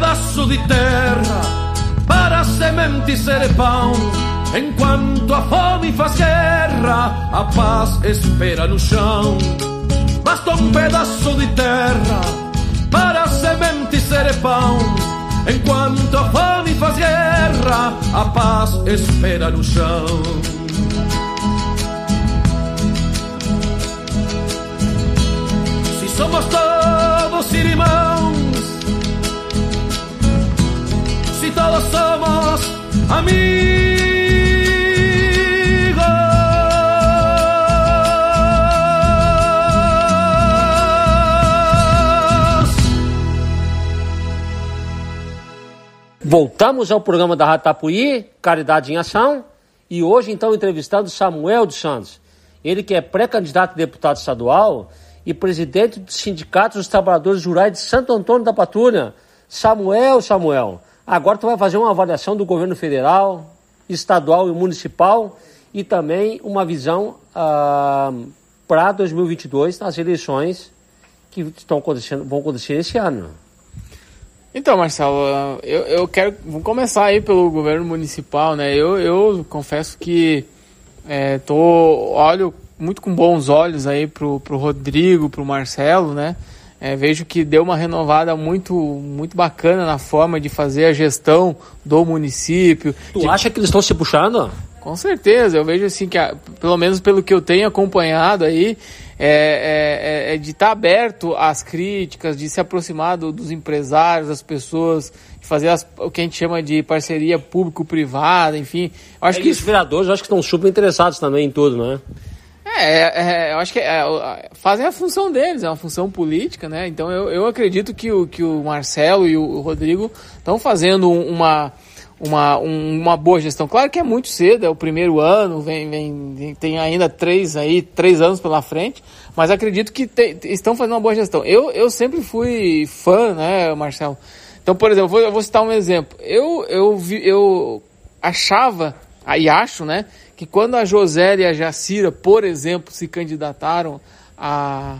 Pedaço de terra para semente ser pão. Enquanto a fome faz guerra, a paz espera no chão. Basta um pedaço de terra para semente ser pão. Enquanto a fome faz guerra, a paz espera no chão. Se somos todos irmãos, todos somos amigos. Voltamos ao programa da Rádio Tapuí, Caridade em Ação, e hoje então entrevistando Samuel dos Santos. Ele que é pré-candidato a deputado estadual e presidente do Sindicato dos Trabalhadores Rurais de Santo Antônio da Patrulha. Samuel, Samuel, agora tu vai fazer uma avaliação do governo federal, estadual e municipal e também uma visão ah, para 2022 nas eleições que estão acontecendo, vão acontecer esse ano. Então, Marcelo, eu, eu quero vou começar aí pelo governo municipal, né? Eu, eu confesso que é, tô olho muito com bons olhos aí pro, pro Rodrigo, pro Marcelo, né? É, vejo que deu uma renovada muito muito bacana na forma de fazer a gestão do município. Tu de- acha que eles estão se puxando? Com certeza, eu vejo assim que, pelo menos pelo que eu tenho acompanhado aí, é, é- é de estar aberto às críticas, de se aproximar do- dos empresários, das pessoas, de fazer as- o que a gente chama de parceria público-privada, enfim. Eu acho É que os vereadores, acho que estão super interessados também em tudo, né? É, é, eu acho que é, é, fazem a função deles, é uma função política, né? Então eu, eu acredito que o, que o Marcelo e o Rodrigo estão fazendo um- uma, uma, um- uma boa gestão. Claro que é muito cedo, é o primeiro ano, vem, vem, tem ainda três aí, três anos pela frente, mas acredito que te- estão fazendo uma boa gestão. Eu, eu sempre fui fã, né, Marcelo? Então, por exemplo, eu vou, eu vou citar um exemplo. Eu, eu, vi, eu achava, aí acho, né, que quando a Josélia e a Jacira, por exemplo, se candidataram a.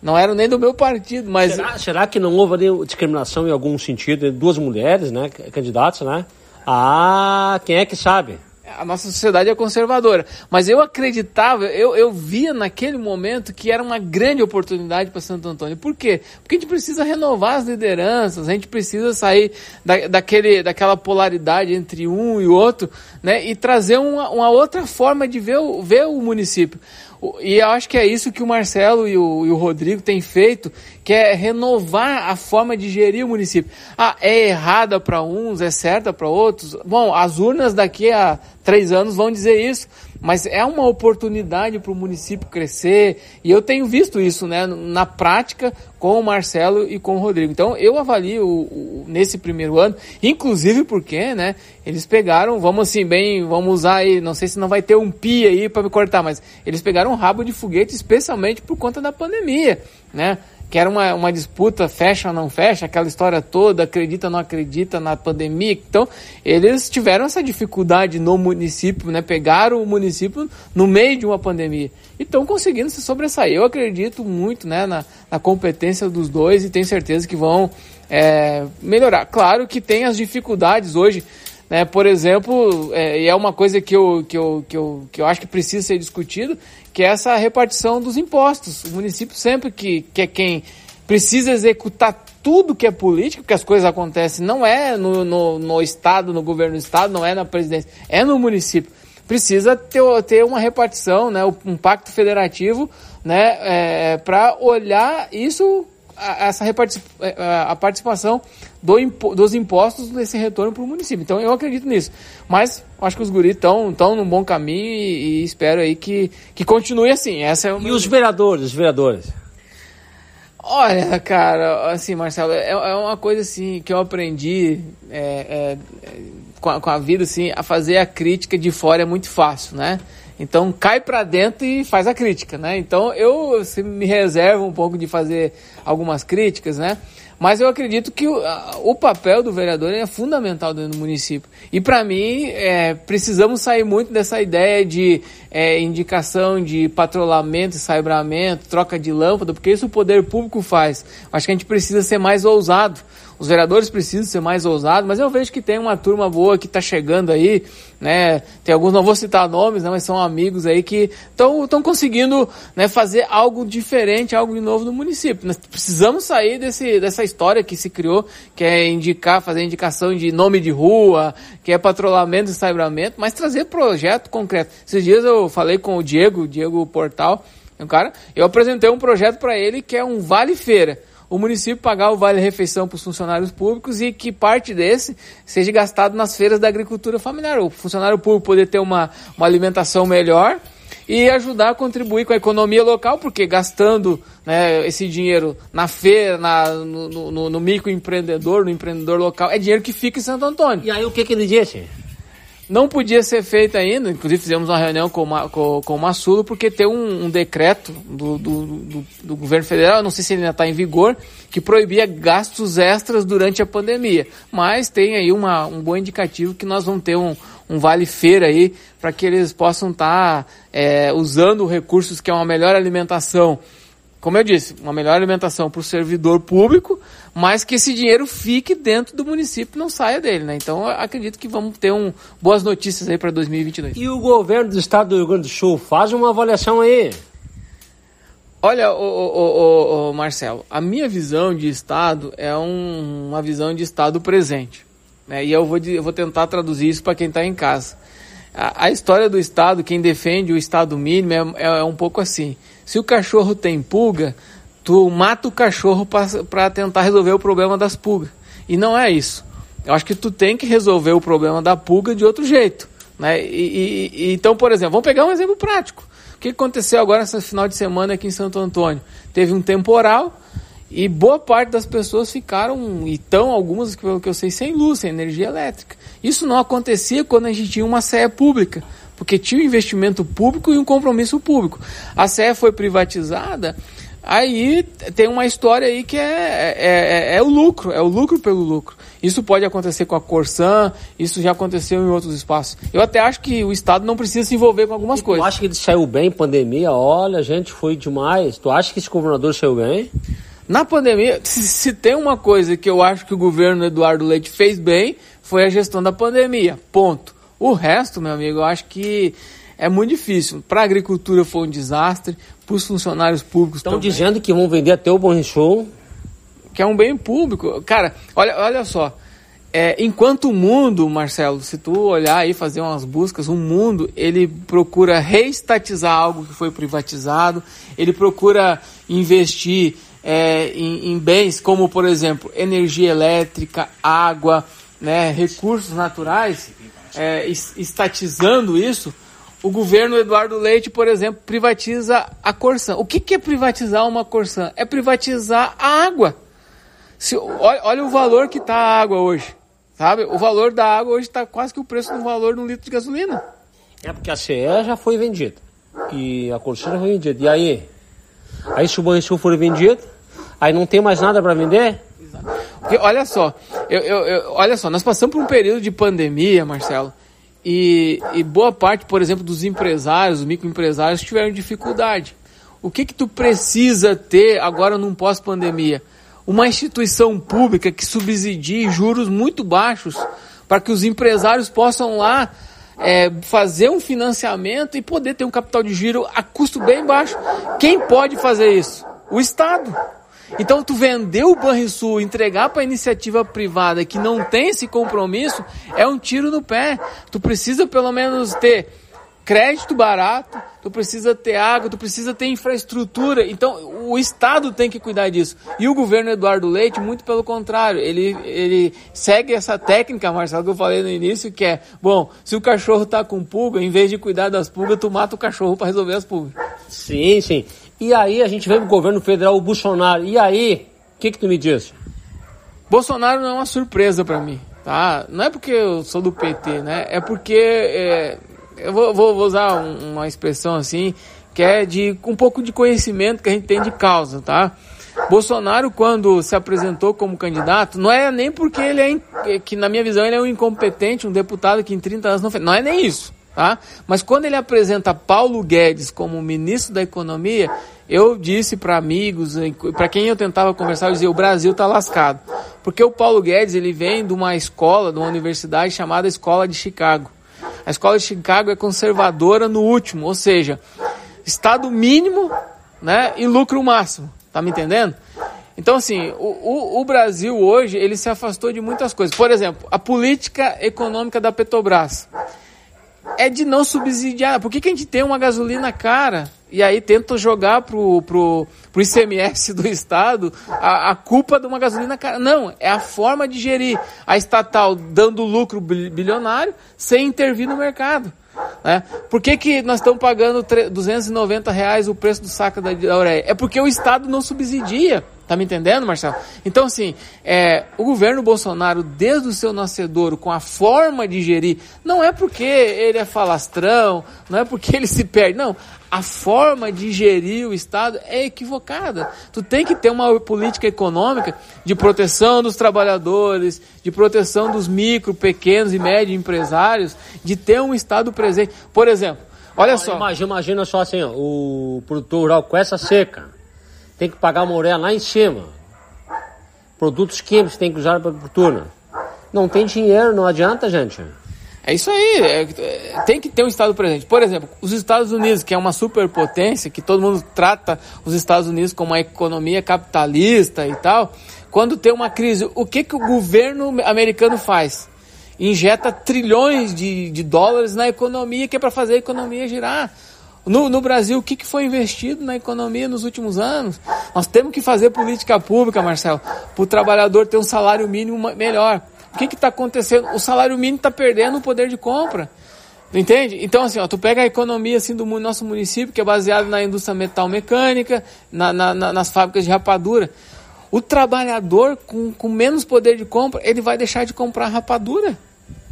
Não eram nem do meu partido, mas. Será, será que não houve discriminação em algum sentido entre duas mulheres, né, candidatas, né? Ah, quem é que sabe? A nossa sociedade é conservadora. Mas eu acreditava, eu, eu via naquele momento que era uma grande oportunidade para Santo Antônio. Por quê? Porque a gente precisa renovar as lideranças, a gente precisa sair da, daquele, daquela polaridade entre um e outro, né? E trazer uma, uma outra forma de ver o, ver o município. E eu acho que é isso que o Marcelo e o, e o Rodrigo têm feito, que é renovar a forma de gerir o município. Ah, é errada para uns, é certa para outros. Bom, as urnas daqui a três anos vão dizer isso, mas é uma oportunidade para o município crescer, e eu tenho visto isso né, na prática com o Marcelo e com o Rodrigo. Então eu avalio o, o, nesse primeiro ano, inclusive porque né, eles pegaram, vamos assim, bem, vamos usar aí, não sei se não vai ter um pi aí para me cortar, mas eles pegaram um rabo de foguete especialmente por conta da pandemia, né? Que era uma, uma disputa fecha ou não fecha, aquela história toda, acredita ou não acredita na pandemia. Então, eles tiveram essa dificuldade no município, né? Pegaram o município no meio de uma pandemia. E estão conseguindo se sobressair. Eu acredito muito né, na, na competência dos dois e tenho certeza que vão é, melhorar. Claro que tem as dificuldades hoje. Né, por exemplo, é, e é uma coisa que eu, que, eu, que, eu, que eu acho que precisa ser discutido, que é essa repartição dos impostos. O município sempre que, que é quem precisa executar tudo que é político, que as coisas acontecem, não é no, no, no Estado, no governo do Estado, não é na presidência, é no município. Precisa ter, ter uma repartição, né, um pacto federativo, né, é, para olhar isso a, essa é, a participação do, dos impostos desse retorno para o município. Então eu acredito nisso. Mas acho que os guris estão tão num bom caminho e, e, espero aí que, que continue assim. Essa é e os vereadores, os vereadores? Olha, cara, assim, Marcelo, é, é uma coisa assim que eu aprendi é, é, com, a, com a vida, assim, a fazer a crítica de fora é muito fácil, né? Então cai para dentro e faz a crítica, né? Então eu me reservo um pouco de fazer algumas críticas, né? Mas eu acredito que o, o papel do vereador é fundamental dentro do município. E para mim, é, precisamos sair muito dessa ideia de é, indicação de patrulhamento, saibramento, troca de lâmpada, porque isso o poder público faz. Acho que a gente precisa ser mais ousado. Os vereadores precisam ser mais ousados, mas eu vejo que tem uma turma boa que está chegando aí, né? Tem alguns, não vou citar nomes, né? mas são amigos aí que estão conseguindo né, fazer algo diferente, algo de novo no município. Nós precisamos sair desse, dessa história que se criou, que é indicar, fazer indicação de nome de rua, que é patrulhamento e saibramento, mas trazer projeto concreto. Esses dias eu falei com o Diego, o Diego Portal, um cara, eu apresentei um projeto para ele que é um vale feira o município pagar o vale-refeição para os funcionários públicos e que parte desse seja gastado nas feiras da agricultura familiar. O funcionário público poder ter uma, uma alimentação melhor e ajudar a contribuir com a economia local, porque gastando né, esse dinheiro na feira, na, no, no, no microempreendedor, no empreendedor local, é dinheiro que fica em Santo Antônio. E aí o que, que ele disse? Não podia ser feito ainda, inclusive fizemos uma reunião com, com, com o Massulo, porque tem um, um decreto do, do, do, do, governo federal, não sei se ele ainda está em vigor, que proibia gastos extras durante a pandemia. Mas tem aí uma, um bom indicativo que nós vamos ter um, um vale-feira aí, para que eles possam estar tá, é, usando recursos que é uma melhor alimentação como eu disse, uma melhor alimentação para o servidor público, mas que esse dinheiro fique dentro do município, não saia dele, né? Então, acredito que vamos ter um, boas notícias aí para 2022. E o governo do estado do Rio Grande do Sul faz uma avaliação aí. Olha, o, Marcelo, a minha visão de estado é um, uma visão de estado presente, né? E eu vou, eu vou tentar traduzir isso para quem está em casa. A, a, história do estado, quem defende o estado mínimo é, é um pouco assim. Se o cachorro tem pulga, tu mata o cachorro para tentar resolver o problema das pulgas. E não é isso. Eu acho que tu tem que resolver o problema da pulga de outro jeito. Né? E, e, e, então, por exemplo, vamos pegar um exemplo prático. O que aconteceu agora nesse final de semana aqui em Santo Antônio? Teve um temporal e boa parte das pessoas ficaram, e estão algumas, pelo que eu sei, sem luz, sem energia elétrica. Isso não acontecia quando a gente tinha uma CE pública porque tinha um investimento público e um compromisso público. A CE foi privatizada, aí tem uma história aí que é, é, é, é, o lucro, é o lucro pelo lucro. Isso pode acontecer com a Corsan, isso já aconteceu em outros espaços. Eu até acho que o Estado não precisa se envolver com algumas e coisas. Tu acha que ele saiu bem pandemia? Olha, gente, foi demais. Tu acha que esse governador saiu bem? Na pandemia, se, se tem uma coisa que eu acho que o governo Eduardo Leite fez bem, foi a gestão da pandemia. Ponto. O resto, meu amigo, eu acho que é muito difícil. Para a agricultura foi um desastre, para os funcionários públicos Estão dizendo que vão vender até o Bom Show. Que é um bem público. Cara, olha, olha só. É, enquanto o mundo, Marcelo, se tu olhar aí, fazer umas buscas, o mundo, ele procura reestatizar algo que foi privatizado, ele procura investir é, em, em bens como, por exemplo, energia elétrica, água, né, recursos naturais, é, estatizando isso, o governo Eduardo Leite, por exemplo, privatiza a Corsan. O que, que é privatizar uma Corsan? É privatizar a água. Se, olha, olha o valor que está a água hoje. Sabe? O valor da água hoje está quase que o preço do valor de um litro de gasolina. É porque a CE já foi vendida. E a Corsan já foi vendida. E aí? Aí se o Banrisul for vendido, aí não tem mais nada para vender? Porque olha só, eu, eu, eu, olha só, nós passamos por um período de pandemia, Marcelo, e, e boa parte, por exemplo, dos empresários, dos microempresários tiveram dificuldade. O que que tu precisa ter agora num pós-pandemia? Uma instituição pública que subsidie juros muito baixos para que os empresários possam lá é, fazer um financiamento e poder ter um capital de giro a custo bem baixo. Quem pode fazer isso? O Estado. Então, tu vender o Banrisul, entregar para iniciativa privada que não tem esse compromisso, é um tiro no pé. Tu precisa pelo menos ter crédito barato, tu precisa ter água, tu precisa ter infraestrutura. Então, o Estado tem que cuidar disso. E o governo Eduardo Leite, muito pelo contrário, ele, ele segue essa técnica, Marcelo, que eu falei no início, que é, bom, se o cachorro tá com pulga, em vez de cuidar das pulgas, tu mata o cachorro para resolver as pulgas. Sim, sim. E aí a gente vem pro governo federal, o Bolsonaro. E aí, o que que tu me diz? Bolsonaro não é uma surpresa para mim, tá? Não é porque eu sou do PT, né? É porque é, eu vou, vou, vou usar um, uma expressão assim que é de um pouco de conhecimento que a gente tem de causa, tá? Bolsonaro, quando se apresentou como candidato, não é nem porque ele é, que na minha visão ele é um incompetente, um deputado que em 30 anos não fez, não é nem isso. Tá? Mas quando ele apresenta Paulo Guedes como ministro da Economia, eu disse para amigos, para quem eu tentava conversar, eu dizia, o Brasil está lascado. Porque o Paulo Guedes, ele vem de uma escola, de uma universidade chamada Escola de Chicago. A Escola de Chicago é conservadora no último, ou seja, estado mínimo né, e lucro máximo. Tá me entendendo? Então, assim, o, o, o, Brasil hoje, ele se afastou de muitas coisas. Por exemplo, a política econômica da Petrobras é de não subsidiar. Por que, que a gente tem uma gasolina cara e aí tenta jogar pro, pro, pro ICMS do Estado a, a culpa de uma gasolina cara? Não, é a forma de gerir a estatal dando lucro bilionário sem intervir no mercado. Né? Por que, que nós estamos pagando 290 reais o preço do saco da, da ureia? É porque o Estado não subsidia. Tá me entendendo, Marcelo? Então, assim, é, o governo Bolsonaro, desde o seu nascedouro, com a forma de gerir, não é porque ele é falastrão, não é porque ele se perde, não. A forma de gerir o Estado é equivocada. Tu tem que ter uma política econômica de proteção dos trabalhadores, de proteção dos micro, pequenos e médios empresários, de ter um Estado presente. Por exemplo, olha só. Imagina, imagina só assim, ó, o produtor rural com essa seca tem que pagar orelha lá em cima. Produtos químicos tem que usar para agricultura. Não tem dinheiro, não adianta, gente. É isso aí, é, tem que ter um Estado presente. Por exemplo, os Estados Unidos, que é uma superpotência, que todo mundo trata os Estados Unidos como uma economia capitalista e tal, quando tem uma crise, o que, que o governo americano faz? Injeta trilhões de, de dólares na economia, que é para fazer a economia girar. No, no Brasil, o que, que foi investido na economia nos últimos anos? Nós temos que fazer política pública, Marcelo, para o trabalhador ter um salário mínimo melhor. O que está acontecendo? O salário mínimo está perdendo o poder de compra. Entende? Então, assim, ó, tu pega a economia assim, do nosso município, que é baseado na indústria metal mecânica, na, na, na, nas fábricas de rapadura. O trabalhador com, com menos poder de compra, ele vai deixar de comprar rapadura,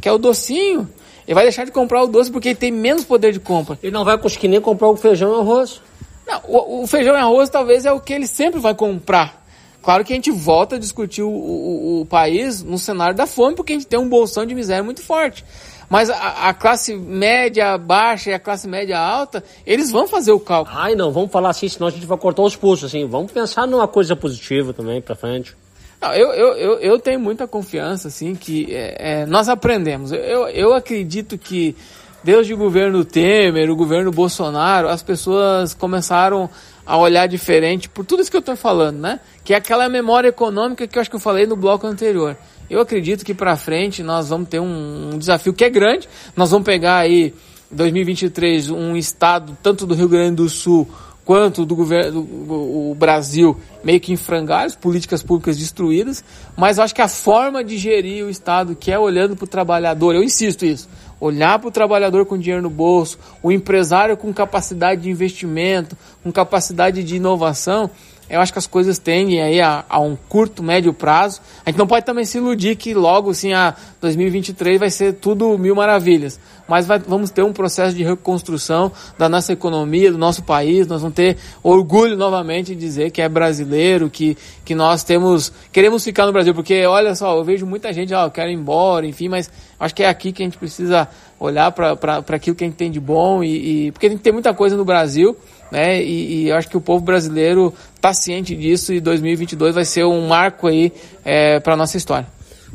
que é o docinho. Ele vai deixar de comprar o doce porque ele tem menos poder de compra. Ele não vai conseguir nem comprar o feijão e o arroz. Não, o, o feijão e arroz talvez é o que ele sempre vai comprar. Claro que a gente volta a discutir o, o, o, país no cenário da fome, porque a gente tem um bolsão de miséria muito forte. Mas a, a, classe média baixa e a classe média alta, eles vão fazer o cálculo. Ai, não, vamos falar assim, senão a gente vai cortar os pulsos, assim. Vamos pensar numa coisa positiva também para frente. Não, eu, eu, eu, eu, tenho muita confiança, assim, que é, é, nós aprendemos. Eu, eu acredito que desde o governo Temer, o governo Bolsonaro, as pessoas começaram a olhar diferente por tudo isso que eu estou falando, né? Que é aquela memória econômica que eu acho que eu falei no bloco anterior. Eu acredito que para frente nós vamos ter um, um desafio que é grande. Nós vamos pegar aí 2023 um estado tanto do Rio Grande do Sul quanto do governo o Brasil meio que em frangalhos, políticas públicas destruídas, mas eu acho que a forma de gerir o Estado, que é olhando para o trabalhador, eu insisto isso, olhar para o trabalhador com dinheiro no bolso, o empresário com capacidade de investimento, com capacidade de inovação, eu acho que as coisas tendem aí a, a, um curto, médio prazo. A gente não pode também se iludir que logo assim a 2023 vai ser tudo mil maravilhas. Mas vai, vamos ter um processo de reconstrução da nossa economia, do nosso país. Nós vamos ter orgulho novamente de dizer que é brasileiro, que, que nós temos queremos ficar no Brasil. Porque olha só, eu vejo muita gente, ó, oh, quero ir embora, enfim, mas acho que é aqui que a gente precisa olhar para aquilo que a gente tem de bom e, e porque a gente tem muita coisa no Brasil né? E, e acho que o povo brasileiro está ciente disso e 2022 vai ser um marco aí é, para nossa história.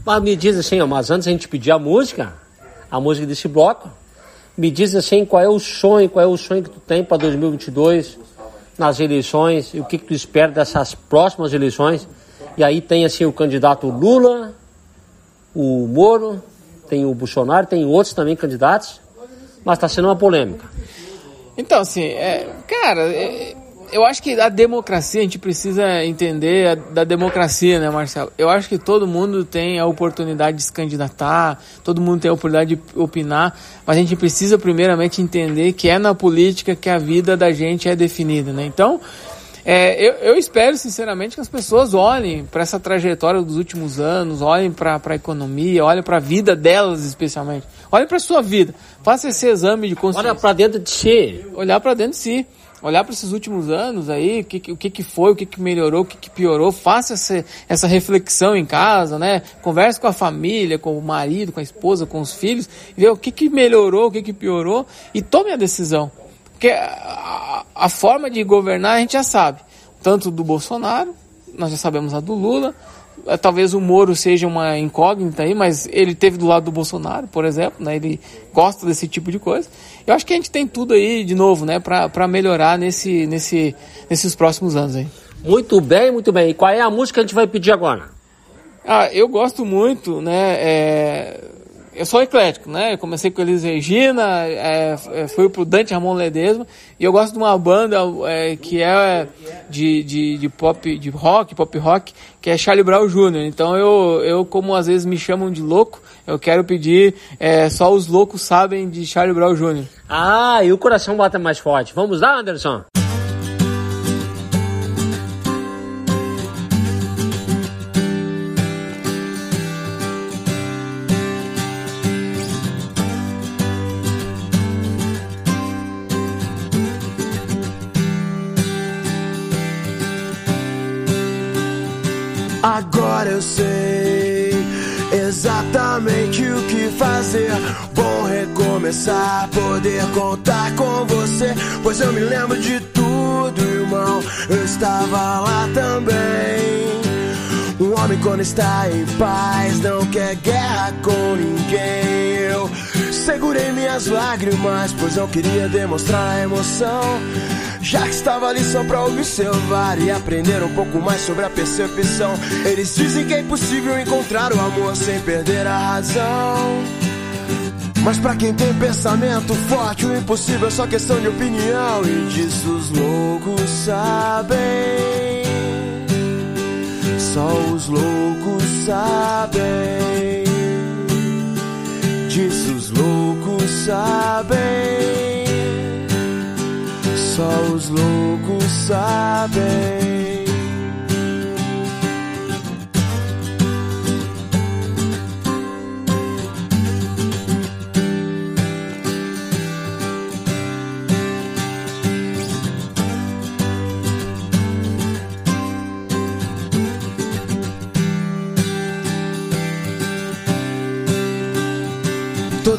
Mas me diz assim, mas antes a gente pedir a música, a música desse bloco, me diz assim qual é o sonho, qual é o sonho que tu tem para 2022 nas eleições e o que, que tu espera dessas próximas eleições. E aí tem assim o candidato Lula, o Moro, tem o Bolsonaro, tem outros também candidatos, mas está sendo uma polêmica. Então, assim, é, cara, é, eu acho que a democracia, a gente precisa entender a, da democracia, né, Marcelo? Eu acho que todo mundo tem a oportunidade de se candidatar, todo mundo tem a oportunidade de opinar, mas a gente precisa primeiramente entender que é na política que a vida da gente é definida, né? Então, é, eu, eu, espero sinceramente que as pessoas olhem para essa trajetória dos últimos anos, olhem para a economia, olhem para a vida delas especialmente, olhem para a sua vida, faça esse exame de consciência. Olha para dentro de si. Olhar para dentro de si. Olhar para esses últimos anos aí, o que, o que, que foi, o que, que melhorou, o que, que piorou, faça essa, essa reflexão em casa, né? Converse com a família, com o marido, com a esposa, com os filhos, vê o que, que melhorou, o que, que piorou e tome a decisão. Porque a, a forma de governar a gente já sabe. Tanto do Bolsonaro, nós já sabemos a do Lula. Eh, talvez o Moro seja uma incógnita aí, mas ele teve do lado do Bolsonaro, por exemplo, né? Ele gosta desse tipo de coisa. Eu acho que a gente tem tudo aí, de novo, né? Para melhorar nesse, nesse, nesses próximos anos aí. Muito bem, muito bem. E qual é a música que a gente vai pedir agora? Ah, eu gosto muito, né? É eu sou eclético, né? Eu comecei com Elis Regina, é, é, fui pro Dante Ramon Ledesma, e eu gosto de uma banda é, que é de, de, de, pop, de rock, pop rock, que é Charlie Brown Jr. Então eu, eu, como às vezes me chamam de louco, eu quero pedir é, Só os Loucos Sabem de Charlie Brown Jr. Ah, e o coração bota mais forte. Vamos lá, Anderson? Agora eu sei exatamente o que fazer. Bom recomeçar, poder contar com você. Pois eu me lembro de tudo, irmão. Eu estava lá também. Um homem quando está em paz não quer guerra com ninguém. Eu segurei minhas lágrimas, pois não queria demonstrar emoção. Já que estava ali só pra observar e aprender um pouco mais sobre a percepção. Eles dizem que é impossível encontrar o amor sem perder a razão. Mas pra quem tem pensamento forte, o impossível é só questão de opinião. E disso os loucos sabem. Só os loucos sabem. Disso os loucos sabem. Só os loucos sabem.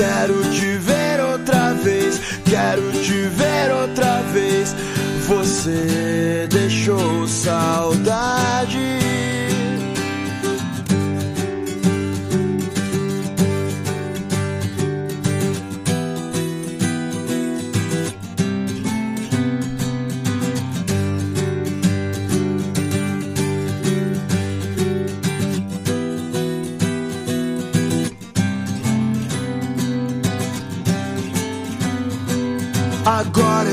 Quero te ver outra vez, quero te ver outra vez. Você deixou saudade.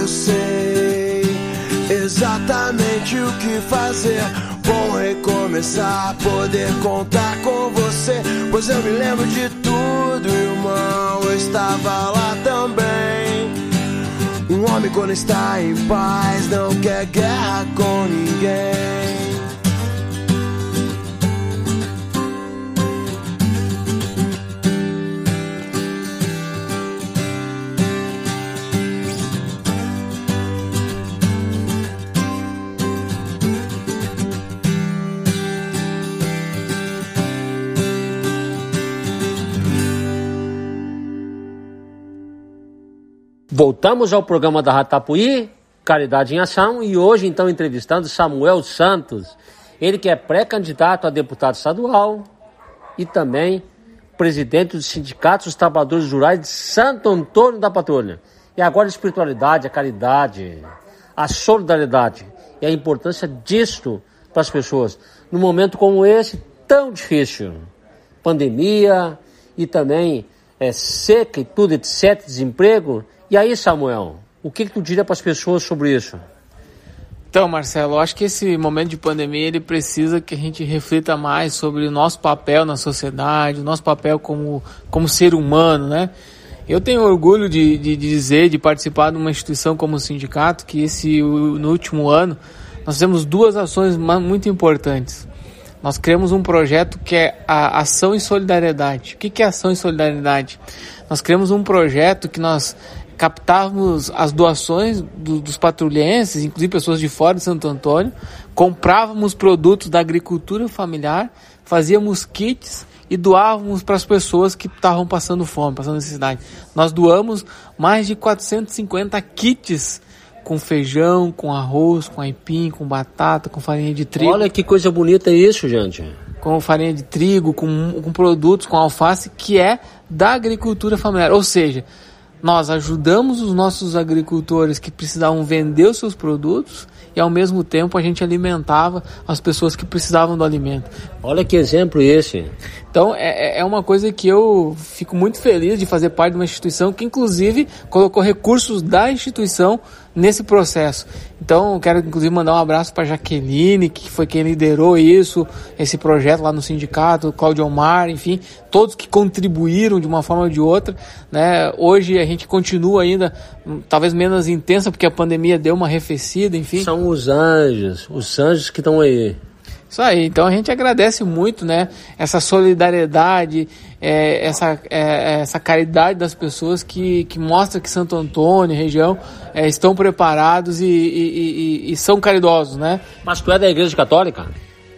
Eu sei exatamente o que fazer. Bom recomeçar, poder contar com você. Pois eu me lembro de tudo, irmão. Eu estava lá também. Um homem quando está em paz não quer guerra com ninguém. Voltamos ao programa da Ratapuí, Caridade em Ação, e hoje então entrevistando Samuel Santos, ele que é pré-candidato a deputado estadual e também presidente dos sindicatos dos trabalhadores rurais de Santo Antônio da Patrulha. E agora a espiritualidade, a caridade, a solidariedade e a importância disto para as pessoas. Num momento como esse, tão difícil, pandemia e também é, seca e tudo, etc., desemprego, e aí, Samuel, o que, que tu diria para as pessoas sobre isso? Então, Marcelo, eu acho que esse momento de pandemia ele precisa que a gente reflita mais sobre o nosso papel na sociedade, o nosso papel como, como ser humano, né? Eu tenho orgulho de, de, de dizer, de participar de uma instituição como o sindicato, que esse no último ano nós temos duas ações muito importantes. Nós criamos um projeto que é a Ação em Solidariedade. O que é Ação em Solidariedade? Nós criamos um projeto que nós captávamos as doações do, dos patrulhenses, inclusive pessoas de fora de Santo Antônio, comprávamos produtos da agricultura familiar, fazíamos kits e doávamos para as pessoas que estavam passando fome, passando necessidade. Nós doamos mais de 450 kits com feijão, com arroz, com aipim, com batata, com farinha de trigo. Olha que coisa bonita isso, gente. Com farinha de trigo, com, com produtos, com alface, que é da agricultura familiar. Ou seja, nós ajudamos os nossos agricultores que precisavam vender os seus produtos e ao mesmo tempo a gente alimentava as pessoas que precisavam do alimento. Olha que exemplo esse. Então é, é uma coisa que eu fico muito feliz de fazer parte de uma instituição que inclusive colocou recursos da instituição nesse processo. Então, quero inclusive mandar um abraço para Jaqueline, que foi quem liderou isso, esse projeto lá no sindicato, Claudio Omar, enfim, todos que contribuíram de uma forma ou de outra. Né? Hoje a gente continua ainda, talvez menos intensa, porque a pandemia deu uma arrefecida, enfim. São os anjos, os anjos que estão aí. Isso aí, então a gente agradece muito, né, essa solidariedade, é, essa, é, essa caridade das pessoas que, que mostra que Santo Antônio, região, é, estão preparados e, e, e, e, são caridosos, né. Mas tu é da Igreja Católica?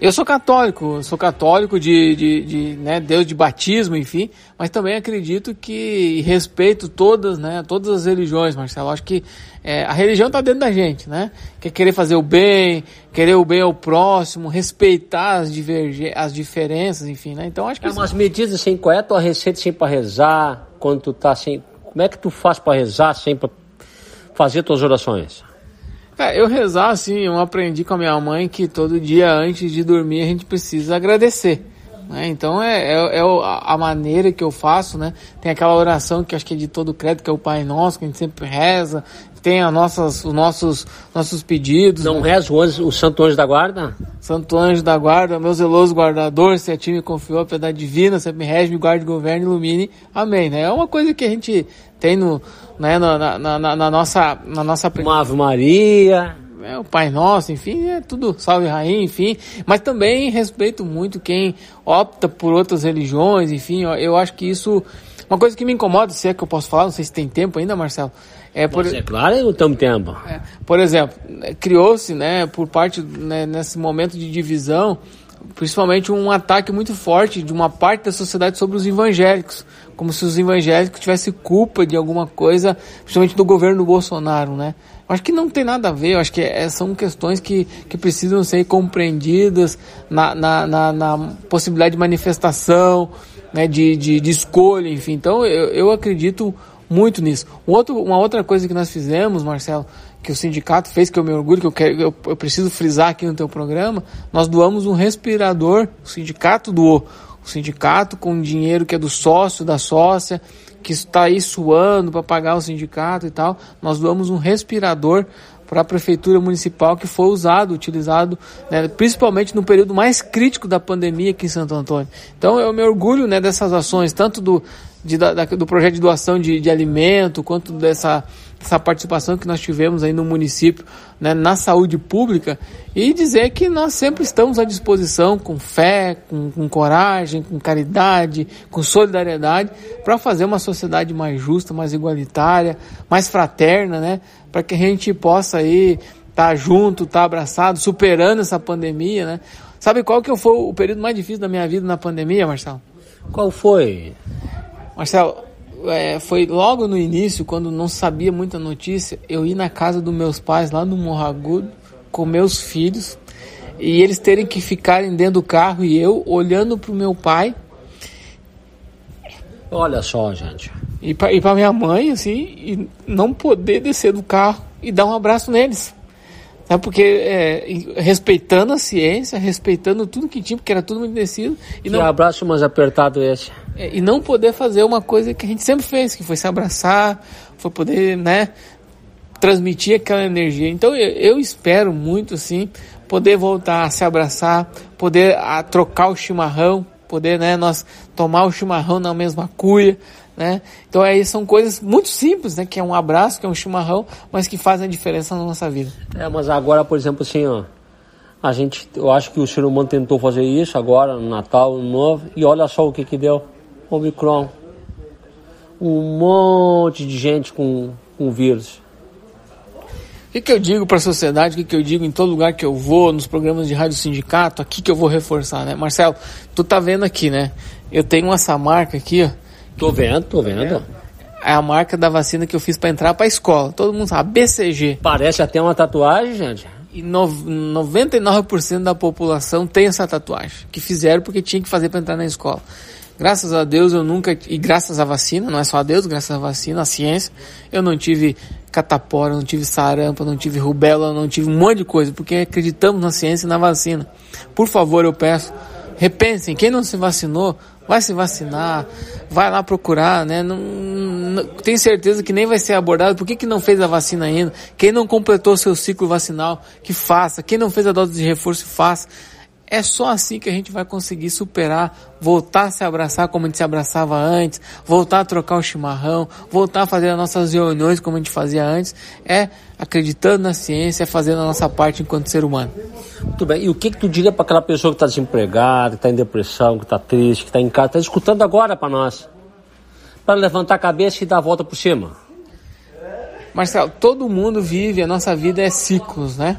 Eu sou católico, sou católico de, de, de né, Deus de batismo, enfim, mas também acredito que respeito todas, né, todas as religiões, Marcelo. Acho que é, a religião está dentro da gente, né? Quer querer fazer o bem, querer o bem ao próximo, respeitar as, diverge as diferenças, enfim, né? Então acho que. É umas medidas assim, qual é a tua receita assim para rezar? Quando tu tá assim. Como é que tu faz para rezar assim, para fazer tuas orações? É, eu rezar, assim, eu aprendi com a minha mãe que todo dia antes de dormir a gente precisa agradecer. Né? Então é, é, é, a maneira que eu faço, né? Tem aquela oração que acho que é de todo crédito, que é o Pai Nosso, que a gente sempre reza. Tem as nossas, os nossos, nossos pedidos. Não né? reza o, anjo, o Santo Anjo da Guarda? Santo Anjo da Guarda, meu zeloso guardador, se a ti me confiou a piedade divina, sempre rege, me guarde, governe, ilumine. Amém, né? É uma coisa que a gente tem no, né, na, na, na, na nossa, na nossa... Uma Ave Maria é, o Pai Nosso, enfim, é tudo salve rainha, enfim. Mas também respeito muito quem opta por outras religiões, enfim, eu, acho que isso. Uma coisa que me incomoda, se é que eu posso falar, não sei se tem tempo ainda, Marcelo. É, por, Mas é claro, não temos tempo. É, por exemplo, criou-se, né, por parte, né, nesse momento de divisão, principalmente um ataque muito forte de uma parte da sociedade sobre os evangélicos, como se os evangélicos tivessem culpa de alguma coisa, principalmente do governo Bolsonaro, né? Acho que não tem nada a ver, eu acho que é, são questões que, que precisam ser compreendidas na, na, na, na possibilidade de manifestação, né, de, de, de, escolha, enfim. Então eu, eu acredito muito nisso. Um outro, uma outra coisa que nós fizemos, Marcelo, que o sindicato fez, que eu me orgulho, que eu, quero, eu, eu preciso frisar aqui no teu programa, nós doamos um respirador, o sindicato doou, o sindicato com dinheiro que é do sócio, da sócia, que está aí suando para pagar o sindicato e tal, nós doamos um respirador para a prefeitura municipal que foi usado, utilizado, né, principalmente no período mais crítico da pandemia aqui em Santo Antônio. Então eu me orgulho né, dessas ações, tanto do, de, da, do projeto de doação de, de alimento, quanto dessa essa participação que nós tivemos aí no município né, na saúde pública e dizer que nós sempre estamos à disposição com fé, com, com coragem, com caridade, com solidariedade para fazer uma sociedade mais justa, mais igualitária, mais fraterna, né, para que a gente possa aí estar tá junto, estar tá abraçado, superando essa pandemia, né? Sabe qual que foi o período mais difícil da minha vida na pandemia, Marcelo? Qual foi? Marcelo, é, foi logo no início, quando não sabia muita notícia, eu ir na casa dos meus pais lá no Morro Agudo com meus filhos e eles terem que ficarem dentro do carro e eu olhando para o meu pai. Olha só, gente. E para minha mãe, assim, e não poder descer do carro e dar um abraço neles. É Porque é, respeitando a ciência, respeitando tudo que tinha, porque era tudo muito descido. E que não, abraço mais apertado esse. É, e não poder fazer uma coisa que a gente sempre fez, que foi se abraçar, foi poder, né, transmitir aquela energia. Então eu, eu espero muito, assim, poder voltar a se abraçar, poder a trocar o chimarrão, poder, né, nós tomar o chimarrão na mesma cuia, né? Então aí são coisas muito simples, né? Que é um abraço, que é um chimarrão, mas que fazem a diferença na nossa vida. É, mas agora, por exemplo, assim, ó, a gente, eu acho que o ser humano tentou fazer isso agora no Natal, no Novo, e olha só o que que deu, Omicron. Um monte de gente com, com vírus. O que, que eu digo para a sociedade, o que, que eu digo em todo lugar que eu vou, nos programas de rádio sindicato, aqui que eu vou reforçar, né? Marcelo, tu tá vendo aqui, né? Eu tenho essa marca aqui, ó, Tô vendo, tô vendo. É a marca da vacina que eu fiz para entrar para escola. Todo mundo sabe, BCG. Parece até uma tatuagem, gente. E no, 99% da população tem essa tatuagem, que fizeram porque tinha que fazer para entrar na escola. Graças a Deus eu nunca, e graças à vacina, não é só a Deus, graças à vacina, à ciência, eu não tive catapora, não tive sarampo, não tive rubéola, não tive um monte de coisa, porque acreditamos na ciência e na vacina. Por favor, eu peço, repensem, quem não se vacinou, vai se vacinar, vai lá procurar, né? Não, não, tem certeza que nem vai ser abordado. Por que, que não fez a vacina ainda? Quem não completou seu ciclo vacinal, que faça. Quem não fez a dose de reforço, faça. É só assim que a gente vai conseguir superar, voltar a se abraçar como a gente se abraçava antes, voltar a trocar o chimarrão, voltar a fazer as nossas reuniões como a gente fazia antes. É acreditando na ciência, é fazendo a nossa parte enquanto ser humano. Muito bem. E o que, que tu diria para aquela pessoa que está desempregada, que está em depressão, que está triste, que está em casa, está escutando agora para nós? Para levantar a cabeça e dar a volta por cima. Marcelo, todo mundo vive, a nossa vida é ciclos, né?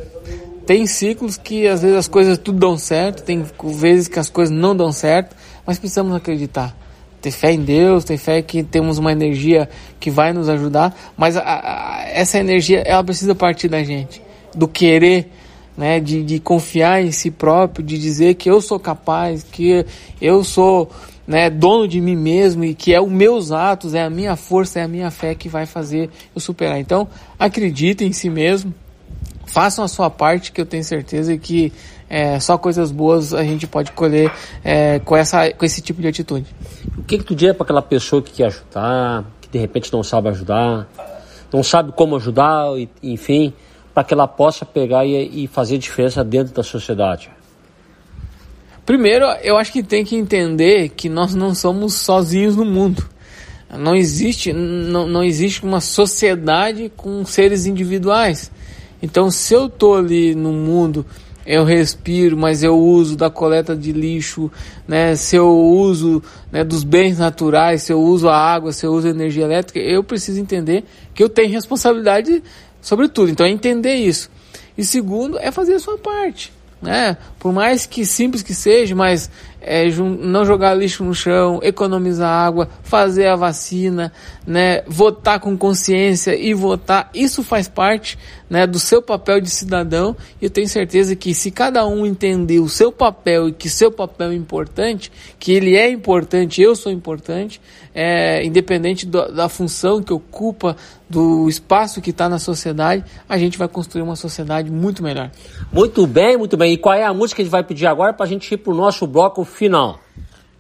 Tem ciclos que às vezes as coisas tudo dão certo, tem vezes que as coisas não dão certo, mas precisamos acreditar. Ter fé em Deus, ter fé que temos uma energia que vai nos ajudar, mas a, a, essa energia ela precisa partir da gente, do querer, né, de, de confiar em si próprio, de dizer que eu sou capaz, que eu sou né, dono de mim mesmo e que é os meus atos, é a minha força, é a minha fé que vai fazer eu superar. Então, acredite em si mesmo, façam a sua parte, que eu tenho certeza que é, só coisas boas a gente pode colher é, com, essa, com esse tipo de atitude. O que, que tu diria para aquela pessoa que quer ajudar, que de repente não sabe ajudar, não sabe como ajudar, enfim, para que ela possa pegar e, e fazer diferença dentro da sociedade? Primeiro, eu acho que tem que entender que nós não somos sozinhos no mundo. Não existe, não, não existe uma sociedade com seres individuais. Então, se eu tô ali no mundo, eu respiro, mas eu uso da coleta de lixo, né? Se eu uso né, dos bens naturais, se eu uso a água, se eu uso a energia elétrica, eu preciso entender que eu tenho responsabilidade sobre tudo. Então, é entender isso. E segundo, é fazer a sua parte né? Por mais que simples que seja, mas é, não jogar lixo no chão, economizar água, fazer a vacina, né? Votar com consciência e votar, isso faz parte, né? Do seu papel de cidadão. E eu tenho certeza que se cada um entender o seu papel e que seu papel é importante, que ele é importante, eu sou importante, é, independente do, da função que ocupa, do espaço que está na sociedade, a gente vai construir uma sociedade muito melhor. Muito bem, muito bem. E qual é a música que a gente vai pedir agora para a gente ir para o nosso bloco final?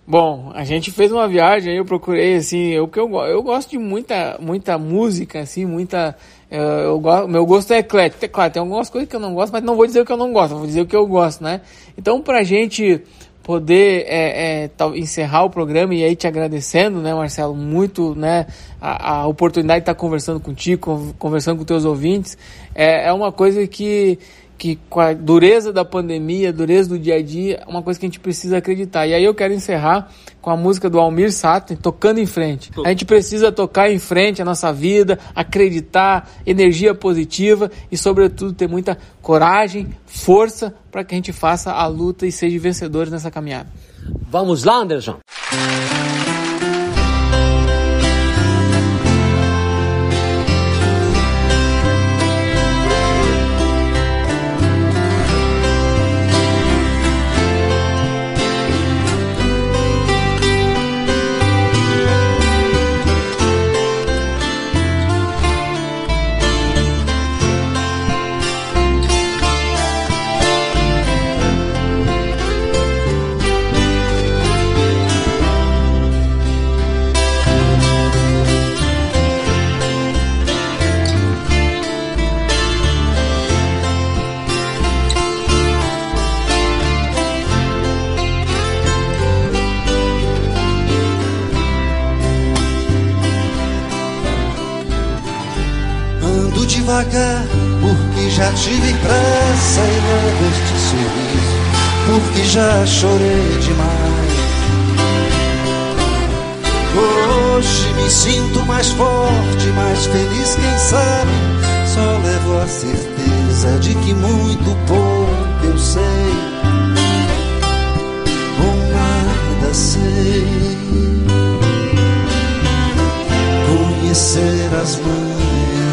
Bom, a gente fez uma viagem, eu procurei assim, eu que eu, eu gosto de muita muita música assim, muita eu, eu gosto, meu gosto é eclético. Claro, tem algumas coisas que eu não gosto, mas não vou dizer o que eu não gosto, vou dizer o que eu gosto, né? Então, pra gente poder é, é, encerrar o programa e aí te agradecendo, né, Marcelo, muito, né, a, a oportunidade de estar conversando contigo, conversando com teus ouvintes, é, é uma coisa que que com a dureza da pandemia, a dureza do dia a dia, é uma coisa que a gente precisa acreditar. E aí eu quero encerrar com a música do Almir Sater, Tocando em Frente. A gente precisa tocar em frente a nossa vida, acreditar, energia positiva e, sobretudo, ter muita coragem, força para que a gente faça a luta e seja vencedores nessa caminhada. Vamos lá, Anderson? Tive pressa e levo este sorriso, porque já chorei demais. Hoje me sinto mais forte, mais feliz, quem sabe? Só levo a certeza de que muito pouco eu sei, ou nada sei. Conhecer as mãos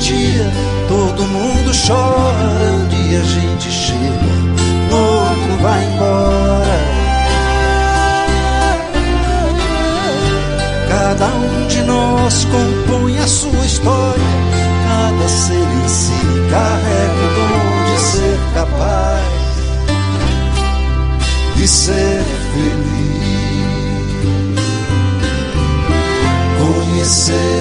dia, todo mundo chora um dia a gente chega outro vai embora. Cada um de nós compõe a sua história, cada ser em si carrega o dom de ser capaz de ser feliz. Conhecer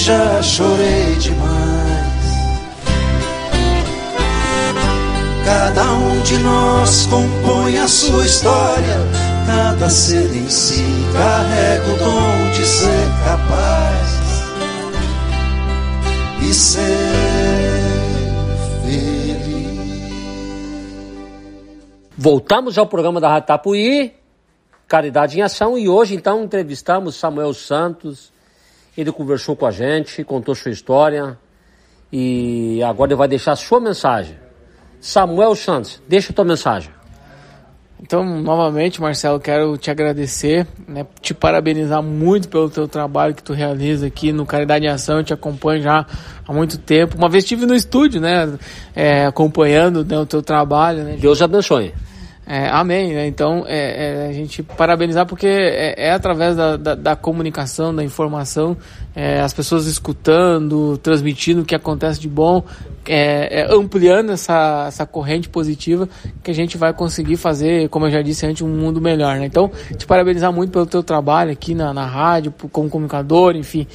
Já chorei demais. Cada um de nós compõe a sua história, cada ser em si carrega o dom de ser capaz e ser Voltamos ao programa da Rádio Tapuí, Caridade em Ação, e hoje então entrevistamos Samuel Santos. Ele conversou com a gente, contou sua história e agora ele vai deixar a sua mensagem. Samuel Santos, deixa a tua mensagem. Então, novamente, Marcelo, quero te agradecer, né, te parabenizar muito pelo teu trabalho que tu realiza aqui no Caridade em Ação. Eu te acompanho já há muito tempo. Uma vez estive no estúdio, né, é, acompanhando né, o teu trabalho. Né, Deus abençoe. É, amém. Né? Então, é, é, a gente parabenizar porque é, é através da, da, da, comunicação, da informação, é, as pessoas escutando, transmitindo o que acontece de bom, é, ampliando essa, essa corrente positiva que a gente vai conseguir fazer, como eu já disse antes, um mundo melhor. Né? Então, te parabenizar muito pelo teu trabalho aqui na, na rádio, como comunicador, enfim.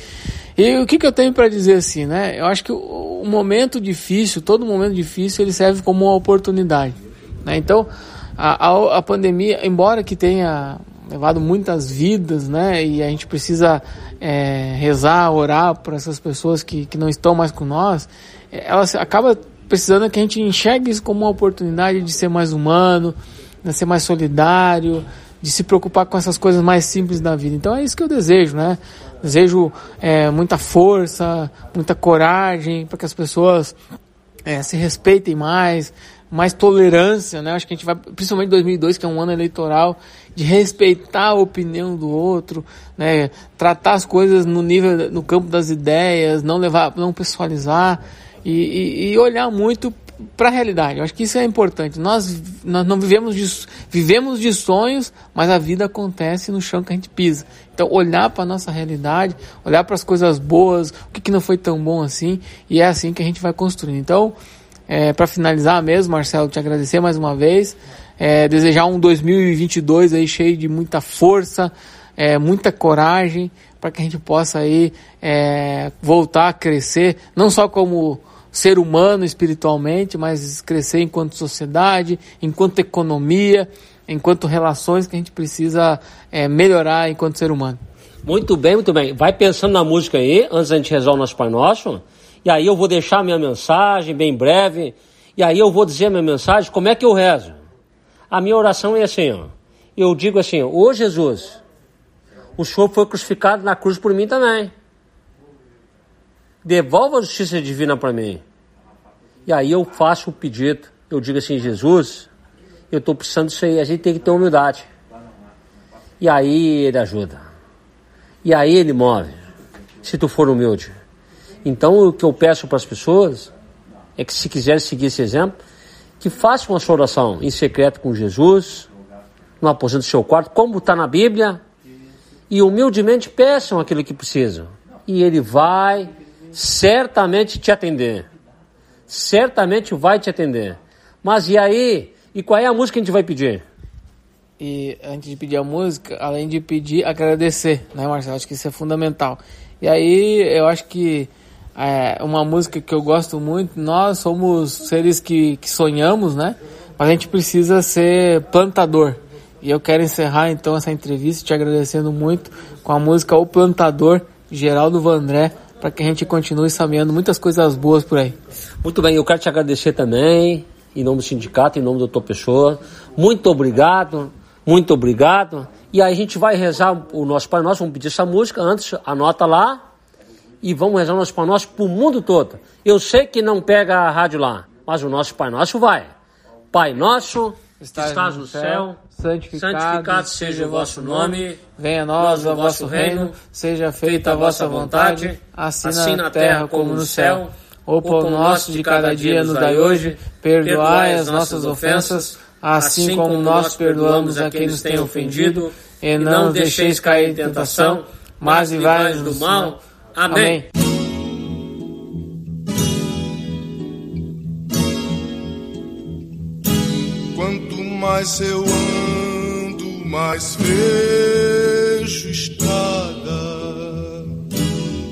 E o que, que eu tenho para dizer assim, né? Eu acho que o, o momento difícil, todo momento difícil, ele serve como uma oportunidade. Né? Então, a, a, a pandemia, embora que tenha levado muitas vidas, né? E a gente precisa é, rezar, orar por essas pessoas que, que não estão mais com nós. É, ela acaba precisando que a gente enxergue isso como uma oportunidade de ser mais humano, de ser mais solidário, de se preocupar com essas coisas mais simples da vida. Então é isso que eu desejo, né? Desejo é, muita força, muita coragem para que as pessoas é, se respeitem mais, mais tolerância, né? Acho que a gente vai, principalmente em 2002, que é um ano eleitoral, de respeitar a opinião do outro, né? Tratar as coisas no nível, no campo das ideias, não levar, não pessoalizar e, e, e olhar muito para a realidade. Eu acho que isso é importante. Nós, nós não vivemos de, vivemos de sonhos, mas a vida acontece no chão que a gente pisa. Então, olhar para a nossa realidade, olhar para as coisas boas, o que, que não foi tão bom assim, e é assim que a gente vai construindo. Então, é, para finalizar mesmo, Marcelo, te agradecer mais uma vez, é, desejar um 2022 aí cheio de muita força, é, muita coragem, para que a gente possa aí é, voltar a crescer, não só como ser humano espiritualmente, mas crescer enquanto sociedade, enquanto economia, enquanto relações que a gente precisa é, melhorar enquanto ser humano. Muito bem, muito bem. Vai pensando na música aí, antes da gente rezar o nosso Pai Nosso. E aí eu vou deixar minha mensagem bem breve. E aí eu vou dizer minha mensagem, como é que eu rezo? A minha oração é assim, ó. Eu digo assim, ô Jesus, o Senhor foi crucificado na cruz por mim também. Devolva a justiça divina para mim. E aí eu faço o pedido. Eu digo assim, Jesus, eu estou precisando disso aí. A gente tem que ter humildade. E aí ele ajuda. E aí ele move. Se tu for humilde. Então, o que eu peço para as pessoas é que, se quiserem seguir esse exemplo, que façam a sua oração em secreto com Jesus, no aposento do seu quarto, como está na Bíblia, e humildemente peçam aquilo que precisam. E Ele vai certamente te atender. Certamente vai te atender. Mas e aí? E qual é a música que a gente vai pedir? E antes de pedir a música, além de pedir, agradecer, né, Marcelo? Acho que isso é fundamental. E aí, eu acho que é uma música que eu gosto muito. Nós somos seres que, que sonhamos, né? Mas a gente precisa ser plantador. E eu quero encerrar então essa entrevista te agradecendo muito com a música O Plantador, Geraldo Vandré, para que a gente continue sameando muitas coisas boas por aí. Muito bem, eu quero te agradecer também, em nome do sindicato, em nome do doutor Pessoa. Muito obrigado, muito obrigado. E aí a gente vai rezar o nosso Pai Nosso, vamos pedir essa música, antes anota lá, e vamos rezar o nosso Pai Nosso para o mundo todo. Eu sei que não pega a rádio lá, mas o nosso Pai Nosso vai. Pai Nosso, estás, estás no céu, céu santificado, santificado, seja o vosso nome, venha a nós o vosso reino, seja feita a vossa vontade, assim, assim na terra como no céu. O pão nosso de cada dia nos dai hoje, perdoai as nossas ofensas, assim, assim como nós perdoamos a quem nos tem ofendido, e não deixeis cair em tentação, mas livrai-nos do mal. Amém. Amém. Quanto mais eu ando, mas vejo estrada.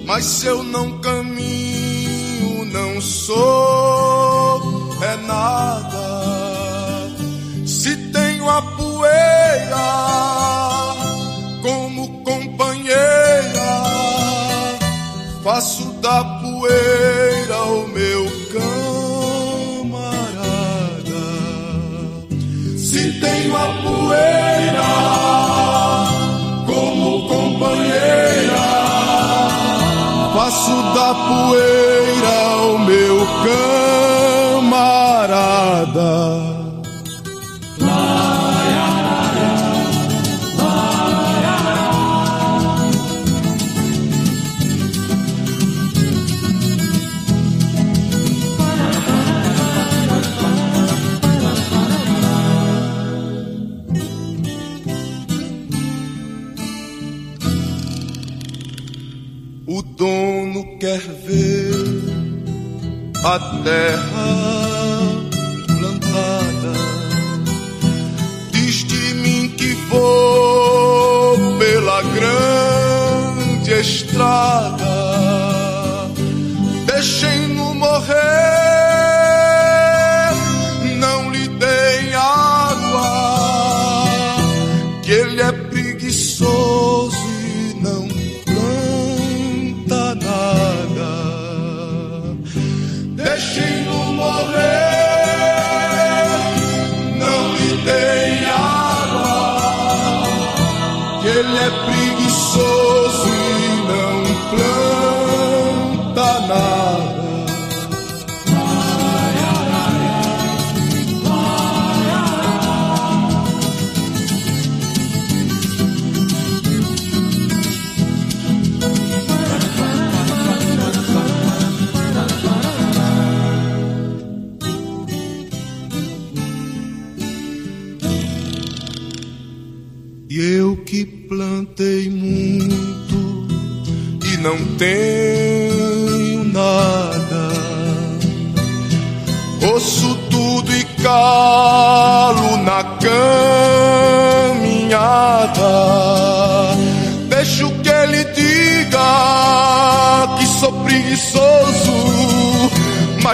Mas se eu não caminho, não sou é nada. Se tenho a poeira como companheira, faço da poeira o meu camarada. Se tenho a poeira como companheira, faço da poeira o meu camarada. Dono quer ver a terra plantada. Diz de mim que vou pela grande estrada.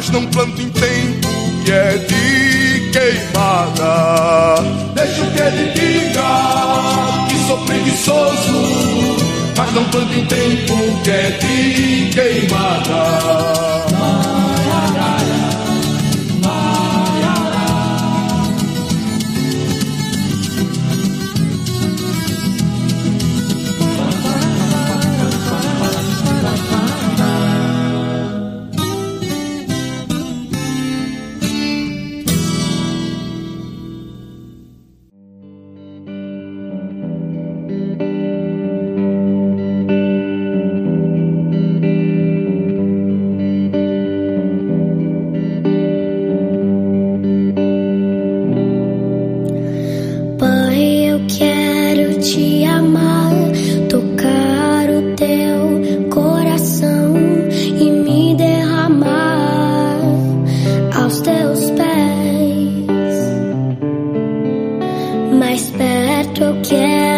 Mas não planto em tempo que é de queimada. Deixo que ele diga que sou preguiçoso, mas não planto em tempo que é de queimada. Perto